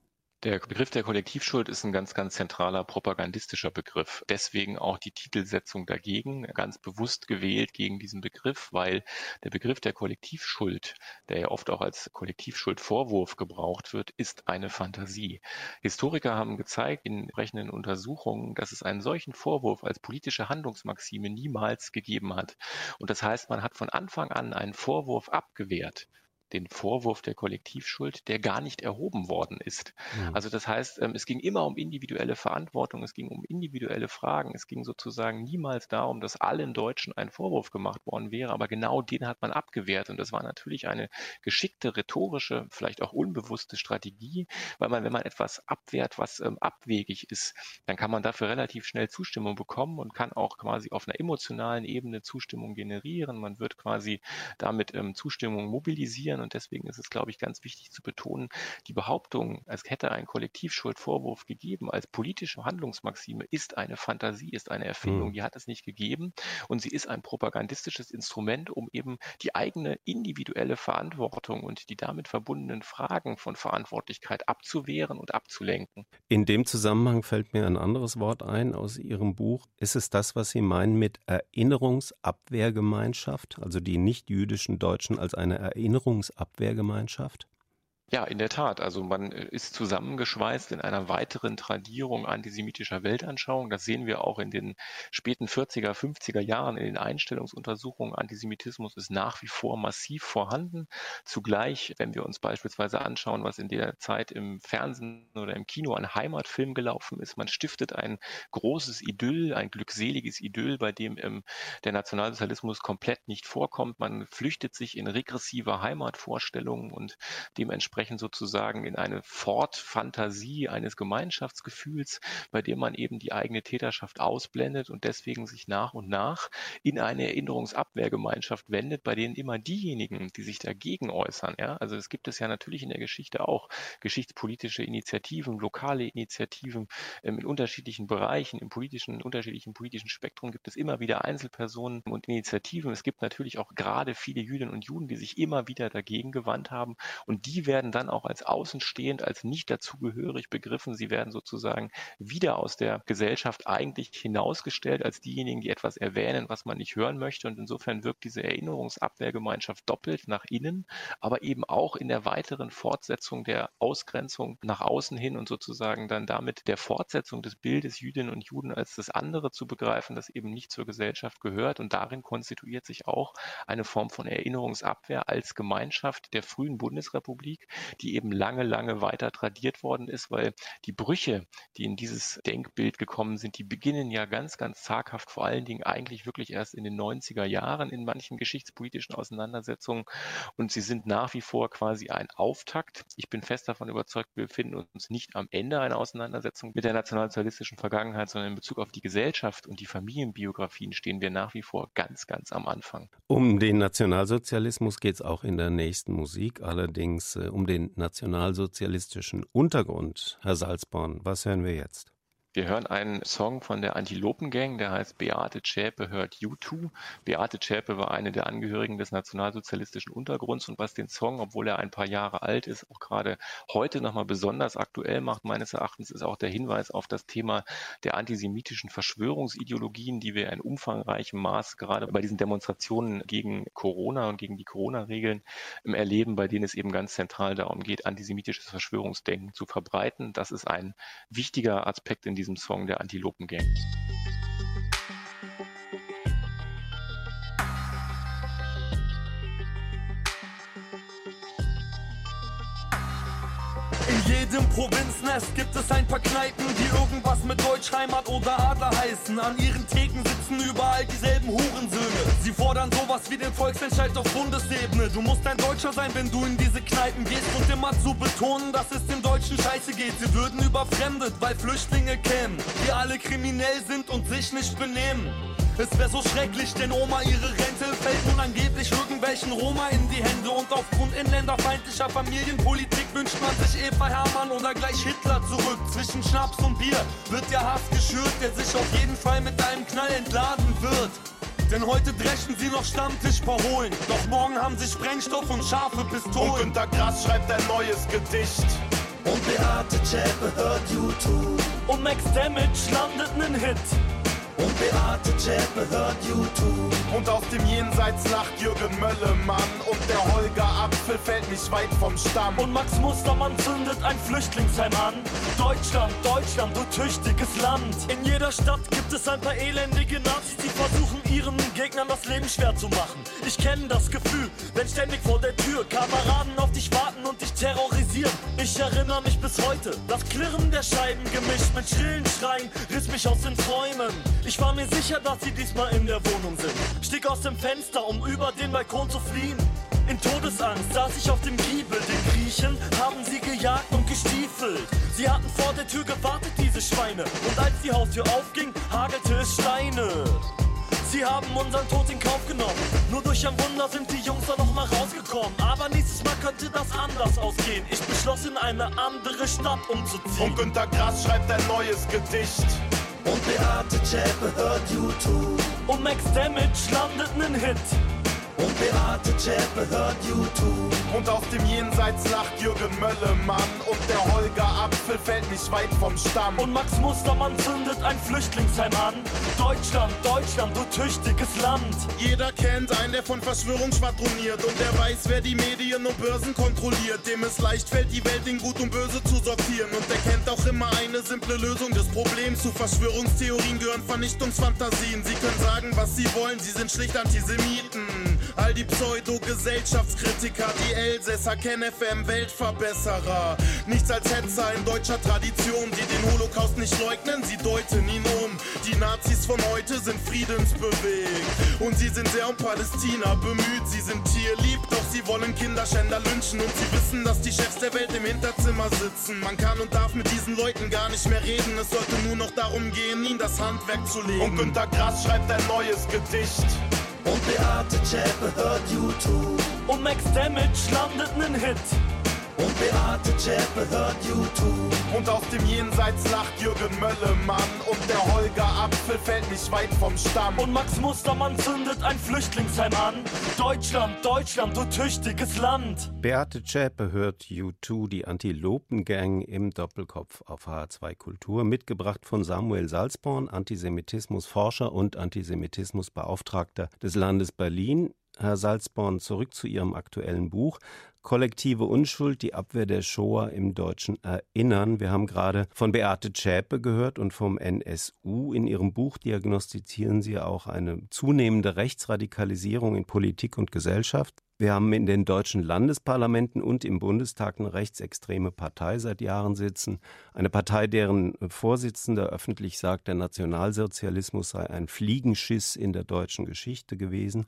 Der Begriff der Kollektivschuld ist ein ganz, ganz zentraler propagandistischer Begriff. Deswegen auch die Titelsetzung dagegen, ganz bewusst gewählt gegen diesen Begriff, weil der Begriff der Kollektivschuld, der ja oft auch als Kollektivschuldvorwurf gebraucht wird, ist eine Fantasie. Historiker haben gezeigt in entsprechenden Untersuchungen, dass es einen solchen Vorwurf als politische Handlungsmaxime niemals gegeben hat. Und das heißt, man hat von Anfang an einen Vorwurf abgewehrt den Vorwurf der Kollektivschuld, der gar nicht erhoben worden ist. Mhm. Also das heißt, ähm, es ging immer um individuelle Verantwortung, es ging um individuelle Fragen, es ging sozusagen niemals darum, dass allen Deutschen ein Vorwurf gemacht worden wäre, aber genau den hat man abgewehrt und das war natürlich eine geschickte rhetorische, vielleicht auch unbewusste Strategie, weil man, wenn man etwas abwehrt, was ähm, abwegig ist, dann kann man dafür relativ schnell Zustimmung bekommen und kann auch quasi auf einer emotionalen Ebene Zustimmung generieren. Man wird quasi damit ähm, Zustimmung mobilisieren. Und deswegen ist es, glaube ich, ganz wichtig zu betonen, die Behauptung, es hätte einen Kollektivschuldvorwurf gegeben als politische Handlungsmaxime, ist eine Fantasie, ist eine Erfindung, mhm. die hat es nicht gegeben. Und sie ist ein propagandistisches Instrument, um eben die eigene individuelle Verantwortung und die damit verbundenen Fragen von Verantwortlichkeit abzuwehren und abzulenken. In dem Zusammenhang fällt mir ein anderes Wort ein aus Ihrem Buch. Ist es das, was Sie meinen mit Erinnerungsabwehrgemeinschaft, also die nicht-jüdischen Deutschen als eine Erinnerungs Abwehrgemeinschaft? Ja, in der Tat. Also man äh, ist zusammengeschweißt in einer weiteren Tradierung antisemitischer Weltanschauung. Das sehen wir auch in den späten 40er, 50er Jahren in den Einstellungsuntersuchungen. Antisemitismus ist nach wie vor massiv vorhanden. Zugleich, wenn wir uns beispielsweise anschauen, was in der Zeit im Fernsehen oder im Kino an Heimatfilm gelaufen ist, man stiftet ein großes Idyll, ein glückseliges Idyll, bei dem ähm, der Nationalsozialismus komplett nicht vorkommt. Man flüchtet sich in regressive Heimatvorstellungen und dementsprechend ausbrechen sozusagen in eine Fortfantasie eines Gemeinschaftsgefühls, bei dem man eben die eigene Täterschaft ausblendet und deswegen sich nach und nach in eine Erinnerungsabwehrgemeinschaft wendet, bei denen immer diejenigen, die sich dagegen äußern, ja, also es gibt es ja natürlich in der Geschichte auch geschichtspolitische Initiativen, lokale Initiativen ähm, in unterschiedlichen Bereichen, im politischen, unterschiedlichen politischen Spektrum gibt es immer wieder Einzelpersonen und Initiativen. Es gibt natürlich auch gerade viele Jüdinnen und Juden, die sich immer wieder dagegen gewandt haben und die werden dann auch als außenstehend, als nicht dazugehörig begriffen. Sie werden sozusagen wieder aus der Gesellschaft eigentlich hinausgestellt als diejenigen, die etwas erwähnen, was man nicht hören möchte. Und insofern wirkt diese Erinnerungsabwehrgemeinschaft doppelt nach innen, aber eben auch in der weiteren Fortsetzung der Ausgrenzung nach außen hin und sozusagen dann damit der Fortsetzung des Bildes Jüdinnen und Juden als das andere zu begreifen, das eben nicht zur Gesellschaft gehört. Und darin konstituiert sich auch eine Form von Erinnerungsabwehr als Gemeinschaft der frühen Bundesrepublik, die eben lange, lange weiter tradiert worden ist, weil die Brüche, die in dieses Denkbild gekommen sind, die beginnen ja ganz, ganz zaghaft, vor allen Dingen eigentlich wirklich erst in den 90er Jahren in manchen geschichtspolitischen Auseinandersetzungen. Und sie sind nach wie vor quasi ein Auftakt. Ich bin fest davon überzeugt, wir befinden uns nicht am Ende einer Auseinandersetzung mit der nationalsozialistischen Vergangenheit, sondern in Bezug auf die Gesellschaft und die Familienbiografien stehen wir nach wie vor ganz, ganz am Anfang. Um den Nationalsozialismus geht es auch in der nächsten Musik, allerdings äh, den nationalsozialistischen Untergrund. Herr Salzborn, was hören wir jetzt? Wir hören einen Song von der Antilopen-Gang, der heißt Beate Zschäpe hört U2. Beate Zschäpe war eine der Angehörigen des nationalsozialistischen Untergrunds und was den Song, obwohl er ein paar Jahre alt ist, auch gerade heute nochmal besonders aktuell macht, meines Erachtens, ist auch der Hinweis auf das Thema der antisemitischen Verschwörungsideologien, die wir in umfangreichem Maß gerade bei diesen Demonstrationen gegen Corona und gegen die Corona-Regeln erleben, bei denen es eben ganz zentral darum geht, antisemitisches Verschwörungsdenken zu verbreiten. Das ist ein wichtiger Aspekt in diesem diesem Song der Antilopen Gang. In jedem Provinznest gibt es ein paar Kneipen, die irgendwas mit Deutschheimat oder Adler heißen. An ihren Theken sitzen überall dieselben Hurensöhne. Sie fordern sowas wie den Volksentscheid auf Bundesebene. Du musst ein Deutscher sein, wenn du in diese Kneipen gehst und immer zu betonen, dass es den Deutschen scheiße geht. Sie würden überfremdet, weil Flüchtlinge kämen, die alle kriminell sind und sich nicht benehmen. Es wäre so schrecklich, denn Oma ihre Rente fällt nun angeblich irgendwelchen Roma in die Hände. Und aufgrund inländerfeindlicher Familienpolitik wünscht man sich Eva Hermann oder gleich Hitler zurück. Zwischen Schnaps und Bier wird der Hass geschürt, der sich auf jeden Fall mit einem Knall entladen wird. Denn heute dreschen sie noch Stammtisch verholen. Doch morgen haben sie Sprengstoff und scharfe Pistolen. Und Günter Grass schreibt ein neues Gedicht. Und Beate Zschäpe hört YouTube. Und Max Damage landet nen Hit. Und Beate Zschäpe hört YouTube. Und aus dem Jenseits lacht Jürgen Möllemann. Und der Holger Apfel fällt nicht weit vom Stamm. Und Max Mustermann zündet ein Flüchtlingsheim an. Deutschland, Deutschland, du tüchtiges Land. In jeder Stadt gibt es ein paar elendige Nazis, die versuchen ihren Gegnern das Leben schwer zu machen. Ich kenne das Gefühl, wenn ständig vor der Tür Kameraden auf dich warten und dich terrorisieren. Ich erinnere mich bis heute, das Klirren der Scheiben gemischt mit schrillen Schreien riss mich aus den Träumen. Ich war mir sicher, dass sie diesmal in der Wohnung sind. Stieg aus dem Fenster, um über den Balkon zu fliehen. In Todesangst saß ich auf dem Giebel. Den Griechen haben sie gejagt und gestiefelt. Sie hatten vor der Tür gewartet, diese Schweine. Und als die Haustür aufging, hagelte es Steine. Sie haben unseren Tod in Kauf genommen. Nur durch ein Wunder sind die Jungs da noch mal rausgekommen. Aber nächstes Mal könnte das anders ausgehen. Ich beschloss, in eine andere Stadt umzuziehen. Und Günter Grass schreibt ein neues Gedicht. Und Beate Zschäpe hört YouTube. Und Max Damage landet nen Hit. Und Beate Zschäpe hört YouTube. Und aus dem Jenseits lacht Jürgen Möllemann. Und der Holger Apfel fällt nicht weit vom Stamm. Und Max Mustermann zündet ein Flüchtlingsheim an. Deutschland, Deutschland, du tüchtiges Land. Jeder kennt einen, der von Verschwörung schwadroniert. Und der weiß, wer die Medien und Börsen kontrolliert. Dem es leicht fällt, die Welt in Gut und Böse zu sortieren. Und der kennt auch immer eine simple Lösung des Problems. Zu Verschwörungstheorien gehören Vernichtungsfantasien. Sie können sagen, was sie wollen, sie sind schlicht Antisemiten. All die Pseudo-Gesellschaftskritiker, die Elsässer, KenFM-Weltverbesserer. Nichts als Hetzer in deutscher Tradition, die den Holocaust nicht leugnen, sie deuten ihn um. Die Nazis von heute sind friedensbewegt und sie sind sehr um Palästina bemüht. Sie sind tierlieb, doch sie wollen Kinderschänder lynchen und sie wissen, dass die Chefs der Welt im Hinterzimmer sitzen. Man kann und darf mit diesen Leuten gar nicht mehr reden. Es sollte nur noch darum gehen, ihnen das Handwerk zu legen. Und Günter Grass schreibt ein neues Gedicht. Und Beate Zschäpe hört YouTube. Und Max Damage landet nen Hit. Und Beate Zschäpe hört YouTube. Und aus dem Jenseits lacht Jürgen Möllemann. Und der Holger Apfel fällt nicht weit vom Stamm. Und Max Mustermann zündet ein Flüchtlingsheim an. Deutschland, Deutschland, du tüchtiges Land. Beate Zschäpe hört U2, die Antilopengang im Doppelkopf auf H2 Kultur, mitgebracht von Samuel Salzborn, Antisemitismusforscher und Antisemitismusbeauftragter des Landes Berlin. Herr Salzborn, zurück zu Ihrem aktuellen Buch. Kollektive Unschuld, die Abwehr der Shoah im deutschen Erinnern. Wir haben gerade von Beate Zschäpe gehört und vom NSU. In Ihrem Buch diagnostizieren Sie auch eine zunehmende Rechtsradikalisierung in Politik und Gesellschaft. Wir haben in den deutschen Landesparlamenten und im Bundestag eine rechtsextreme Partei seit Jahren sitzen. Eine Partei, deren Vorsitzender öffentlich sagt, der Nationalsozialismus sei ein Fliegenschiss in der deutschen Geschichte gewesen.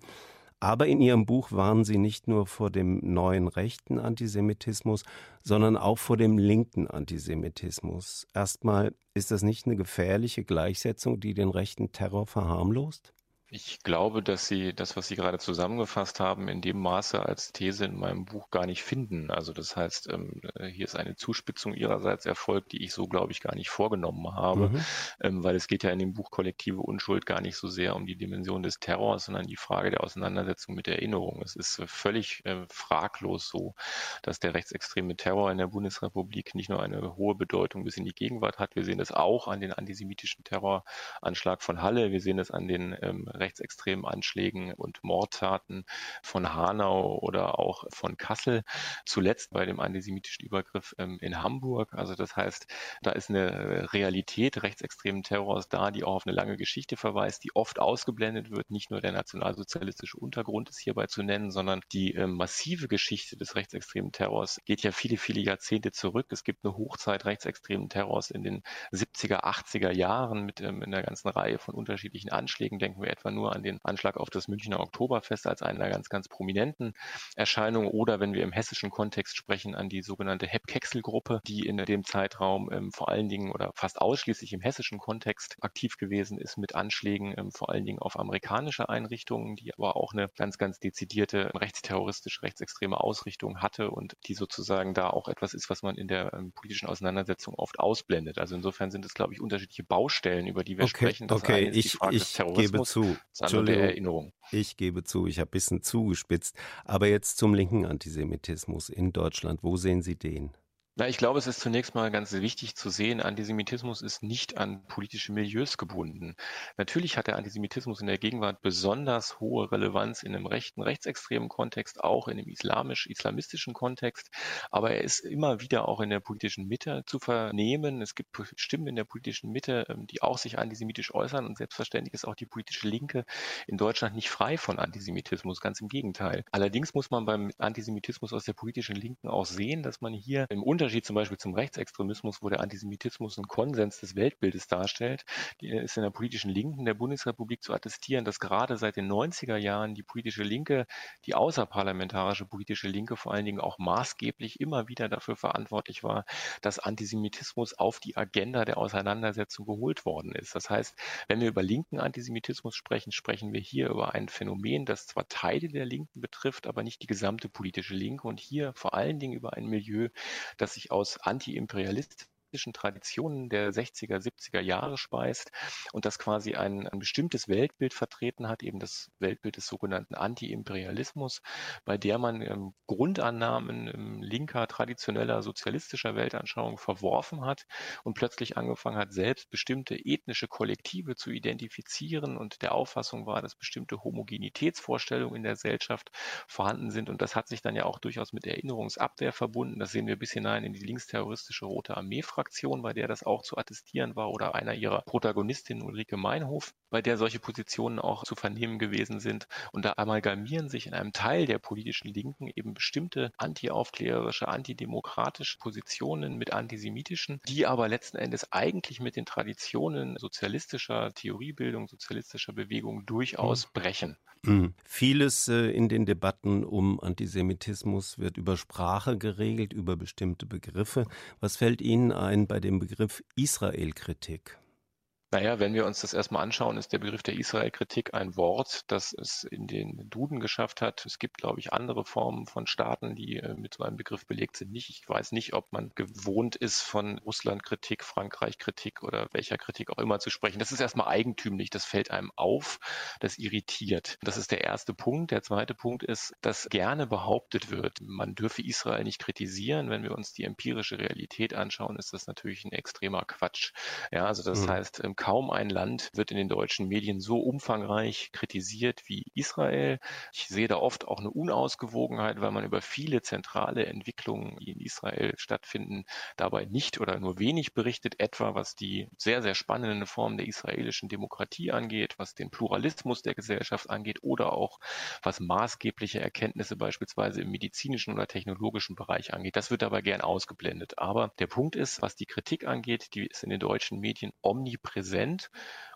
Aber in Ihrem Buch warnen Sie nicht nur vor dem neuen rechten Antisemitismus, sondern auch vor dem linken Antisemitismus. Erstmal, ist das nicht eine gefährliche Gleichsetzung, die den rechten Terror verharmlost? Ich glaube, dass Sie das, was Sie gerade zusammengefasst haben, in dem Maße als These in meinem Buch gar nicht finden. Also das heißt, ähm, hier ist eine Zuspitzung Ihrerseits erfolgt, die ich so, glaube ich, gar nicht vorgenommen habe, mhm. Ähm, weil es geht ja in dem Buch Kollektive Unschuld gar nicht so sehr um die Dimension des Terrors, sondern die Frage der Auseinandersetzung mit Erinnerung. Es ist völlig äh, fraglos so, dass der rechtsextreme Terror in der Bundesrepublik nicht nur eine hohe Bedeutung bis in die Gegenwart hat. Wir sehen das auch an den antisemitischen Terroranschlag von Halle. Wir sehen das an den ähm, rechtsextremen Anschlägen und Mordtaten von Hanau oder auch von Kassel. Zuletzt bei dem antisemitischen Übergriff ähm, in Hamburg. Also das heißt, da ist eine Realität rechtsextremen Terrors da, die auch auf eine lange Geschichte verweist, die oft ausgeblendet wird. Nicht nur der nationalsozialistische Untergrund ist hierbei zu nennen, sondern die äh, massive Geschichte des rechtsextremen Terrors geht ja viele, viele Jahrzehnte zurück. Es gibt eine Hochzeit rechtsextremen Terrors in den 70er, 80er Jahren mit ähm, einer ganzen Reihe von unterschiedlichen Anschlägen. Denken wir etwa etwa nur an den Anschlag auf das Münchner Oktoberfest als einer ganz, ganz prominenten Erscheinung oder wenn wir im hessischen Kontext sprechen, an die sogenannte Hepp-Kexel-Gruppe, die in dem Zeitraum ähm, vor allen Dingen oder fast ausschließlich im hessischen Kontext aktiv gewesen ist mit Anschlägen ähm, vor allen Dingen auf amerikanische Einrichtungen, die aber auch eine ganz, ganz dezidierte rechtsterroristische, rechtsextreme Ausrichtung hatte und die sozusagen da auch etwas ist, was man in der ähm, politischen Auseinandersetzung oft ausblendet. Also insofern sind es, glaube ich, unterschiedliche Baustellen, über die wir okay, sprechen. Das okay, ich, ich gebe zu. Entschuldigung, Erinnerung. Ich gebe zu, ich habe ein bisschen zugespitzt. Aber jetzt zum linken Antisemitismus in Deutschland. Wo sehen Sie den? Na, ich glaube, es ist zunächst mal ganz wichtig zu sehen, Antisemitismus ist nicht an politische Milieus gebunden. Natürlich hat der Antisemitismus in der Gegenwart besonders hohe Relevanz in einem rechten, rechtsextremen Kontext, auch in einem islamisch-islamistischen Kontext, aber er ist immer wieder auch in der politischen Mitte zu vernehmen. Es gibt Stimmen in der politischen Mitte, ähm, die auch sich antisemitisch äußern und selbstverständlich ist auch die politische Linke in Deutschland nicht frei von Antisemitismus, ganz im Gegenteil. Allerdings muss man beim Antisemitismus aus der politischen Linken auch sehen, dass man hier im Unterschied Unterschied zum Beispiel zum Rechtsextremismus, wo der Antisemitismus einen Konsens des Weltbildes darstellt, ist in der politischen Linken der Bundesrepublik zu attestieren, dass gerade seit den 90er Jahren die politische Linke, die außerparlamentarische politische Linke vor allen Dingen auch maßgeblich immer wieder dafür verantwortlich war, dass Antisemitismus auf die Agenda der Auseinandersetzung geholt worden ist. Das heißt, wenn wir über linken Antisemitismus sprechen, sprechen wir hier über ein Phänomen, das zwar Teile der Linken betrifft, aber nicht die gesamte politische Linke und hier vor allen Dingen über ein Milieu, das sich aus antiimperialistischen Traditionen der 60er, 70er Jahre speist und das quasi ein, ein, bestimmtes Weltbild vertreten hat, eben das Weltbild des sogenannten Anti-Imperialismus, bei der man ähm, Grundannahmen ähm, linker, traditioneller, sozialistischer Weltanschauung verworfen hat und plötzlich angefangen hat, selbst bestimmte ethnische Kollektive zu identifizieren und der Auffassung war, dass bestimmte Homogenitätsvorstellungen in der Gesellschaft vorhanden sind und das hat sich dann ja auch durchaus mit Erinnerungsabwehr verbunden. Das sehen wir bis hinein in die linksterroristische Rote Armee-Fraktion Aktion, bei der das auch zu attestieren war, oder einer ihrer Protagonistinnen, Ulrike Meinhof, bei der solche Positionen auch zu vernehmen gewesen sind. Und da amalgamieren sich in einem Teil der politischen Linken eben bestimmte antiaufklärerische, antidemokratische Positionen mit antisemitischen, die aber letzten Endes eigentlich mit den Traditionen sozialistischer Theoriebildung, sozialistischer Bewegung durchaus mhm. brechen. Mhm. Vieles äh, in den Debatten um Antisemitismus wird über Sprache geregelt, über bestimmte Begriffe. Was fällt Ihnen ein bei dem Begriff Israelkritik? Naja, wenn wir uns das erstmal anschauen, ist der Begriff der Israel-Kritik ein Wort, das es in den Duden geschafft hat. Es gibt, glaube ich, andere Formen von Staaten, die äh, mit so einem Begriff belegt sind. Nicht. Ich weiß nicht, ob man gewohnt ist, von Russland-Kritik, Frankreich-Kritik oder welcher Kritik auch immer zu sprechen. Das ist erstmal eigentümlich, das fällt einem auf, das irritiert. Das ist der erste Punkt. Der zweite Punkt ist, dass gerne behauptet wird, man dürfe Israel nicht kritisieren. Wenn wir uns die empirische Realität anschauen, ist das natürlich ein extremer Quatsch. Ja, also das mhm. heißt, kaum ein Land wird in den deutschen Medien so umfangreich kritisiert wie Israel. Ich sehe da oft auch eine Unausgewogenheit, weil man über viele zentrale Entwicklungen, die in Israel stattfinden, dabei nicht oder nur wenig berichtet, etwa was die sehr, sehr spannende Form der israelischen Demokratie angeht, was den Pluralismus der Gesellschaft angeht oder auch was maßgebliche Erkenntnisse beispielsweise im medizinischen oder technologischen Bereich angeht. Das wird dabei gern ausgeblendet. Aber der Punkt ist, was die Kritik angeht, die ist in den deutschen Medien omnipräsent präsent.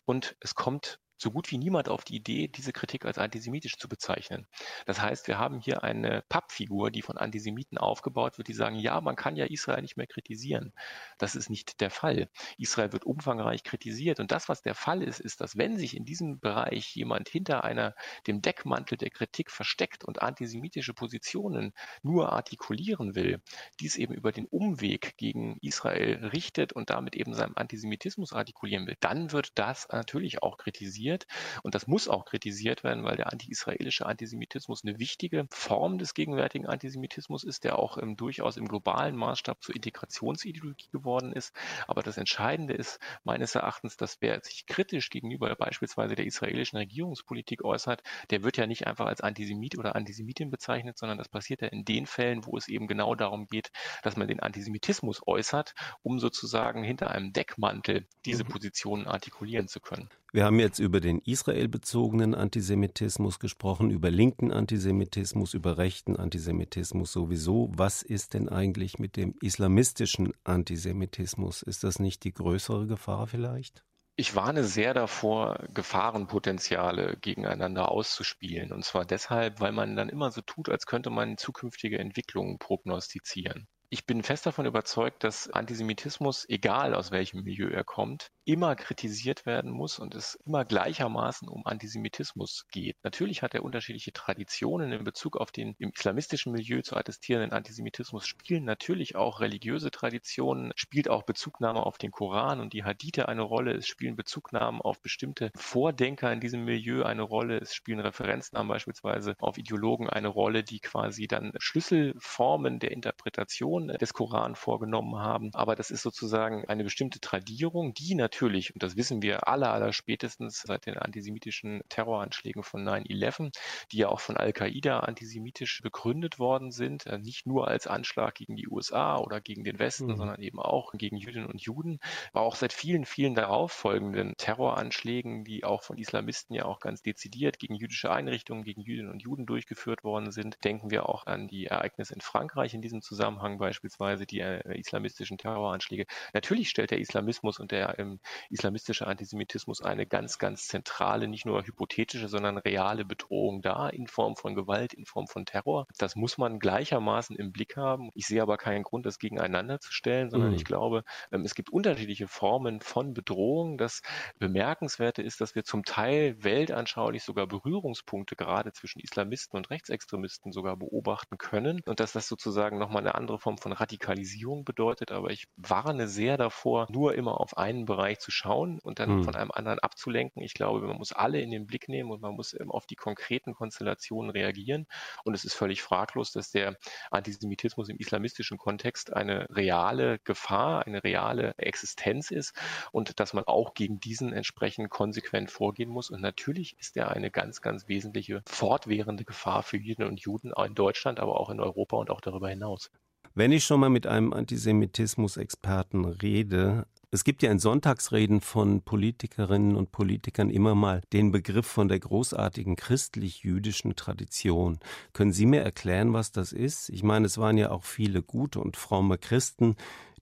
Und es kommt so gut wie niemand auf die Idee, diese Kritik als antisemitisch zu bezeichnen. Das heißt, wir haben hier eine Pappfigur, die von Antisemiten aufgebaut wird, die sagen, ja, man kann ja Israel nicht mehr kritisieren. Das ist nicht der Fall. Israel wird umfangreich kritisiert. Und das, was der Fall ist, ist, dass wenn sich in diesem Bereich jemand hinter einer, dem Deckmantel der Kritik versteckt und antisemitische Positionen nur artikulieren will, dies eben über den Umweg gegen Israel richtet und damit eben seinem Antisemitismus artikulieren will, dann wird das natürlich auch kritisiert kritisiert. Und das muss auch kritisiert werden, weil der anti-israelische Antisemitismus eine wichtige Form des gegenwärtigen Antisemitismus ist, der auch im, durchaus im globalen Maßstab zur Integrationsideologie geworden ist. Aber das Entscheidende ist meines Erachtens, dass wer sich kritisch gegenüber beispielsweise der israelischen Regierungspolitik äußert, der wird ja nicht einfach als Antisemit oder Antisemitin bezeichnet, sondern das passiert ja in den Fällen, wo es eben genau darum geht, dass man den Antisemitismus äußert, um sozusagen hinter einem Deckmantel diese mhm. Positionen artikulieren zu können. Wir haben jetzt über den israelbezogenen Antisemitismus gesprochen, über linken Antisemitismus, über rechten Antisemitismus sowieso. Was ist denn eigentlich mit dem islamistischen Antisemitismus? Ist das nicht die größere Gefahr vielleicht? Ich warne sehr davor, Gefahrenpotenziale gegeneinander auszuspielen. Und zwar deshalb, weil man dann immer so tut, als könnte man zukünftige Entwicklungen prognostizieren. Ich bin fest davon überzeugt, dass Antisemitismus, egal aus welchem Milieu er kommt, immer kritisiert werden muss und es immer gleichermaßen um Antisemitismus geht. Natürlich hat er unterschiedliche Traditionen in Bezug auf den im islamistischen Milieu zu attestierenden Antisemitismus, spielen natürlich auch religiöse Traditionen, spielt auch Bezugnahme auf den Koran und die Hadithe eine Rolle, es spielen Bezugnahmen auf bestimmte Vordenker in diesem Milieu eine Rolle, es spielen Referenznamen beispielsweise auf Ideologen eine Rolle, die quasi dann Schlüsselformen der Interpretation Interpretation des Koran vorgenommen haben. Aber das ist sozusagen eine bestimmte Tradierung, die natürlich, und das wissen wir alle, aller spätestens seit den antisemitischen Terroranschlägen von 9-11, die ja auch von Al-Qaida antisemitisch begründet worden sind, äh, nicht nur als Anschlag gegen die USA oder gegen den Westen, mhm. sondern eben auch gegen Jüdinnen und Juden, aber auch seit vielen, vielen darauffolgenden Terroranschlägen, die auch von Islamisten ja auch ganz dezidiert gegen jüdische Einrichtungen, gegen Jüdinnen und Juden durchgeführt worden sind. Denken wir auch an die Ereignisse in Frankreich in diesem Zusammenhang bei beispielsweise die äh, islamistischen Terroranschläge. Natürlich stellt der Islamismus und der ähm, islamistische Antisemitismus eine ganz, ganz zentrale, nicht nur hypothetische, sondern reale Bedrohung dar in Form von Gewalt, in Form von Terror. Das muss man gleichermaßen im Blick haben. Ich sehe aber keinen Grund, das gegeneinander zu stellen, sondern mhm. ich glaube, ähm, es gibt unterschiedliche Formen von Bedrohung. Das Bemerkenswerte ist, dass wir zum Teil weltanschaulich sogar Berührungspunkte gerade zwischen Islamisten und Rechtsextremisten sogar beobachten können und dass das sozusagen nochmal eine andere Form von Radikalisierung bedeutet, aber ich warne sehr davor, nur immer auf einen Bereich zu schauen und dann hm. von einem anderen abzulenken. Ich glaube, man muss alle in den Blick nehmen und man muss auf die konkreten Konstellationen reagieren. Und es ist völlig fraglos, dass der Antisemitismus im islamistischen Kontext eine reale Gefahr, eine reale Existenz ist und dass man auch gegen diesen entsprechend konsequent vorgehen muss. Und natürlich ist er eine ganz, ganz wesentliche fortwährende Gefahr für Juden und Juden in Deutschland, aber auch in Europa und auch darüber hinaus. Wenn ich schon mal mit einem Antisemitismus-Experten rede, es gibt ja in Sonntagsreden von Politikerinnen und Politikern immer mal den Begriff von der großartigen christlich-jüdischen Tradition. Können Sie mir erklären, was das ist? Ich meine, es waren ja auch viele gute und fromme Christen,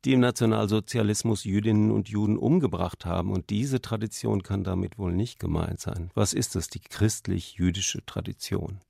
die im Nationalsozialismus Jüdinnen und Juden umgebracht haben. Und diese Tradition kann damit wohl nicht gemeint sein. Was ist das, die christlich-jüdische Tradition?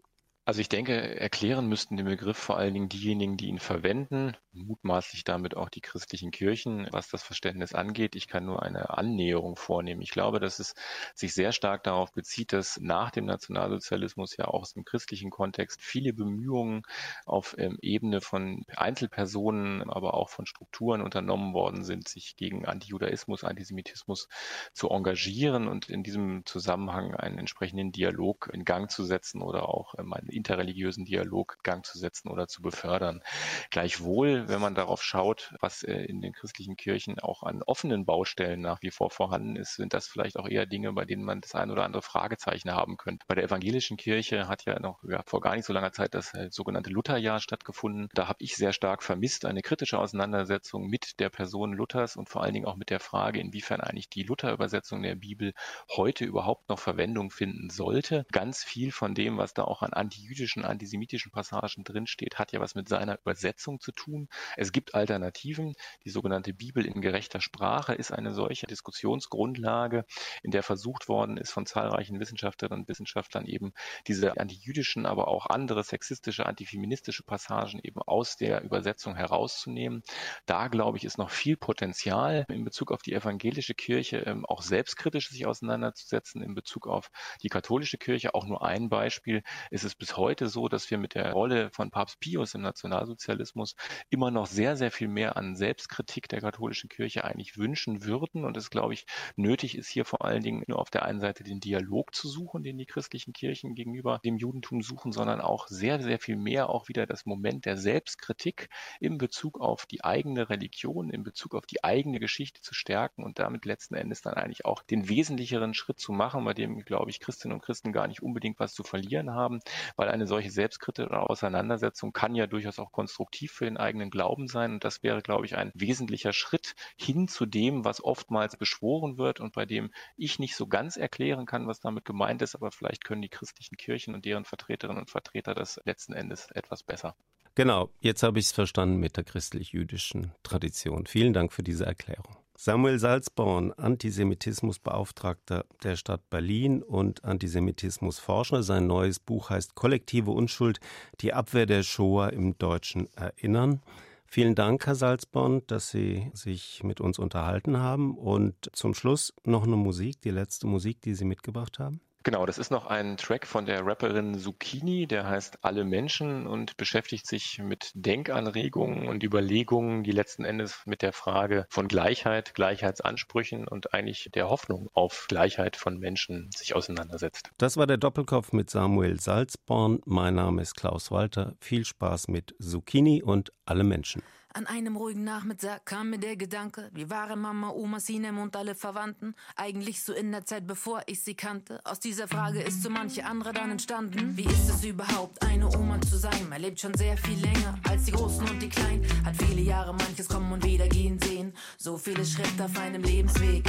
Also ich denke, erklären müssten den Begriff vor allen Dingen diejenigen, die ihn verwenden, mutmaßlich damit auch die christlichen Kirchen, was das Verständnis angeht. Ich kann nur eine Annäherung vornehmen. Ich glaube, dass es sich sehr stark darauf bezieht, dass nach dem Nationalsozialismus ja auch aus dem christlichen Kontext viele Bemühungen auf ähm, Ebene von Einzelpersonen, aber auch von Strukturen unternommen worden sind, sich gegen Antijudaismus, Antisemitismus zu engagieren und in diesem Zusammenhang einen entsprechenden Dialog in Gang zu setzen oder auch ähm, interreligiösen Dialog Gang zu setzen oder zu befördern. Gleichwohl, wenn man darauf schaut, was äh, in den christlichen Kirchen auch an offenen Baustellen nach wie vor vorhanden ist, sind das vielleicht auch eher Dinge, bei denen man das ein oder andere Fragezeichen haben könnte. Bei der evangelischen Kirche hat ja noch ja, vor gar nicht so langer Zeit das äh, sogenannte Lutherjahr stattgefunden. Da habe ich sehr stark vermisst eine kritische Auseinandersetzung mit der Person Luthers und vor allen Dingen auch mit der Frage, inwiefern eigentlich die Luther-Übersetzung der Bibel heute überhaupt noch Verwendung finden sollte. Ganz viel von dem, was da auch an anti jüdischen, antisemitischen Passagen drinsteht, hat ja was mit seiner Übersetzung zu tun. Es gibt Alternativen. Die sogenannte Bibel in gerechter Sprache ist eine solche Diskussionsgrundlage, in der versucht worden ist, von zahlreichen Wissenschaftlerinnen und Wissenschaftlern eben diese antijüdischen, aber auch andere sexistische, antifeministische Passagen eben aus der Übersetzung herauszunehmen. Da, glaube ich, ist noch viel Potenzial in Bezug auf die evangelische Kirche, ähm, auch selbstkritisch sich auseinanderzusetzen in Bezug auf die katholische Kirche. Auch nur ein Beispiel ist es bis bis heute so, dass wir mit der Rolle von Papst Pius im Nationalsozialismus immer noch sehr, sehr viel mehr an Selbstkritik der katholischen Kirche eigentlich wünschen würden. Und es, glaube ich, nötig ist hier vor allen Dingen nur auf der einen Seite den Dialog zu suchen, den die christlichen Kirchen gegenüber dem Judentum suchen, sondern auch sehr, sehr viel mehr auch wieder das Moment der Selbstkritik in Bezug auf die eigene Religion, in Bezug auf die eigene Geschichte zu stärken und damit letzten Endes dann eigentlich auch den wesentlicheren Schritt zu machen, bei dem, glaube ich, Christinnen und Christen gar nicht unbedingt was zu verlieren haben, weil eine solche selbstkritische Auseinandersetzung kann ja durchaus auch konstruktiv für den eigenen Glauben sein. Und das wäre, glaube ich, ein wesentlicher Schritt hin zu dem, was oftmals beschworen wird und bei dem ich nicht so ganz erklären kann, was damit gemeint ist. Aber vielleicht können die christlichen Kirchen und deren Vertreterinnen und Vertreter das letzten Endes etwas besser. Genau, jetzt habe ich es verstanden mit der christlich-jüdischen Tradition. Vielen Dank für diese Erklärung. Samuel Salzborn, Antisemitismusbeauftragter der Stadt Berlin und Antisemitismusforscher. Sein neues Buch heißt Kollektive Unschuld, die Abwehr der Shoah im deutschen Erinnern. Vielen Dank, Herr Salzborn, dass Sie sich mit uns unterhalten haben. Und zum Schluss noch eine Musik, die letzte Musik, die Sie mitgebracht haben. Genau, das ist noch ein Track von der Rapperin Zucchini, der heißt Alle Menschen und beschäftigt sich mit Denkanregungen und Überlegungen, die letzten Endes mit der Frage von Gleichheit, Gleichheitsansprüchen und eigentlich der Hoffnung auf Gleichheit von Menschen sich auseinandersetzt. Das war der Doppelkopf mit Samuel Salzborn. Mein Name ist Klaus Walter. Viel Spaß mit Zucchini und Alle Menschen. An einem ruhigen Nachmittag kam mir der Gedanke, wie waren Mama, Oma, Sinem und alle Verwandten? Eigentlich so in der Zeit, bevor ich sie kannte. Aus dieser Frage ist so manche andere dann entstanden. Wie ist es überhaupt, eine Oma zu sein? Man lebt schon sehr viel länger als die Großen und die Kleinen. Hat viele Jahre manches kommen und wieder gehen sehen. So viele Schritte auf einem Lebensweg.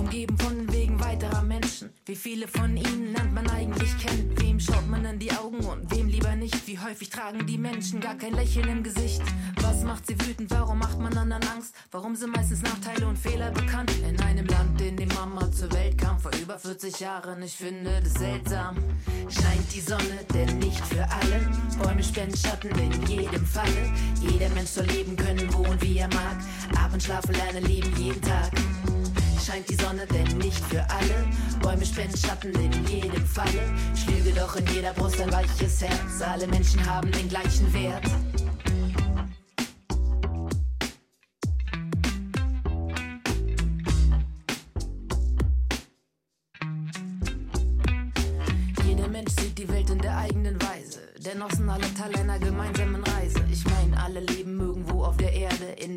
Umgeben von Wegen weiterer Menschen. Wie viele von ihnen lernt man eigentlich kennen? Wem schaut man in die Augen und wem lieber nicht? Wie häufig tragen die Menschen gar kein Lächeln im Gesicht? Was macht sie wütend? Warum macht man anderen Angst? Warum sind meistens Nachteile und Fehler bekannt? In einem Land, in dem Mama zur Welt kam vor über 40 Jahren. Ich finde das seltsam. Scheint die Sonne, denn nicht für alle. Bäume spenden Schatten in jedem Falle. Jeder Mensch soll leben können, wo und wie er mag. Abend schlafen, lernen, leben jeden Tag scheint die Sonne, denn nicht für alle. Bäume spenden Schatten in jedem Falle. Schlüge doch in jeder Brust ein weiches Herz. Alle Menschen haben den gleichen Wert.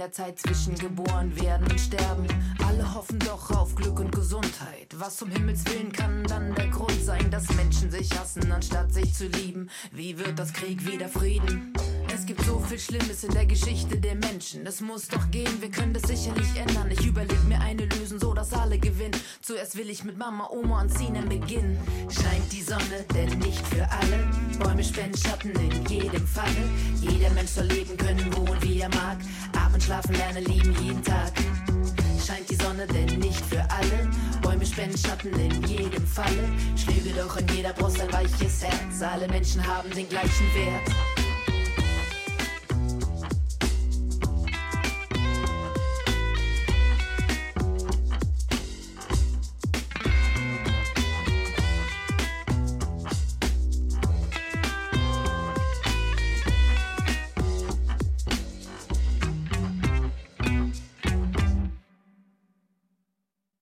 Der Zeit zwischen geboren werden und sterben. Alle hoffen doch auf Glück und Gesundheit. Was zum Himmels Willen kann dann der Grund sein, dass Menschen sich hassen, anstatt sich zu lieben? Wie wird das Krieg wieder Frieden? Es gibt so viel Schlimmes in der Geschichte der Menschen. Es muss doch gehen, wir können das sicherlich ändern. Ich überleg mir eine Lösung, so dass alle gewinnen. Zuerst will ich mit Mama, Oma und Sinem beginnen. Scheint die Sonne, denn nicht für alle. Bäume spenden Schatten in jedem Falle. Jeder Mensch soll leben können, wo und wie er mag. Atmen, schlafen, lernen, lieben jeden Tag. Scheint die Sonne, denn nicht für alle. Bäume spenden Schatten in jedem Falle. Schlüge doch in jeder Brust ein weiches Herz. Alle Menschen haben den gleichen Wert.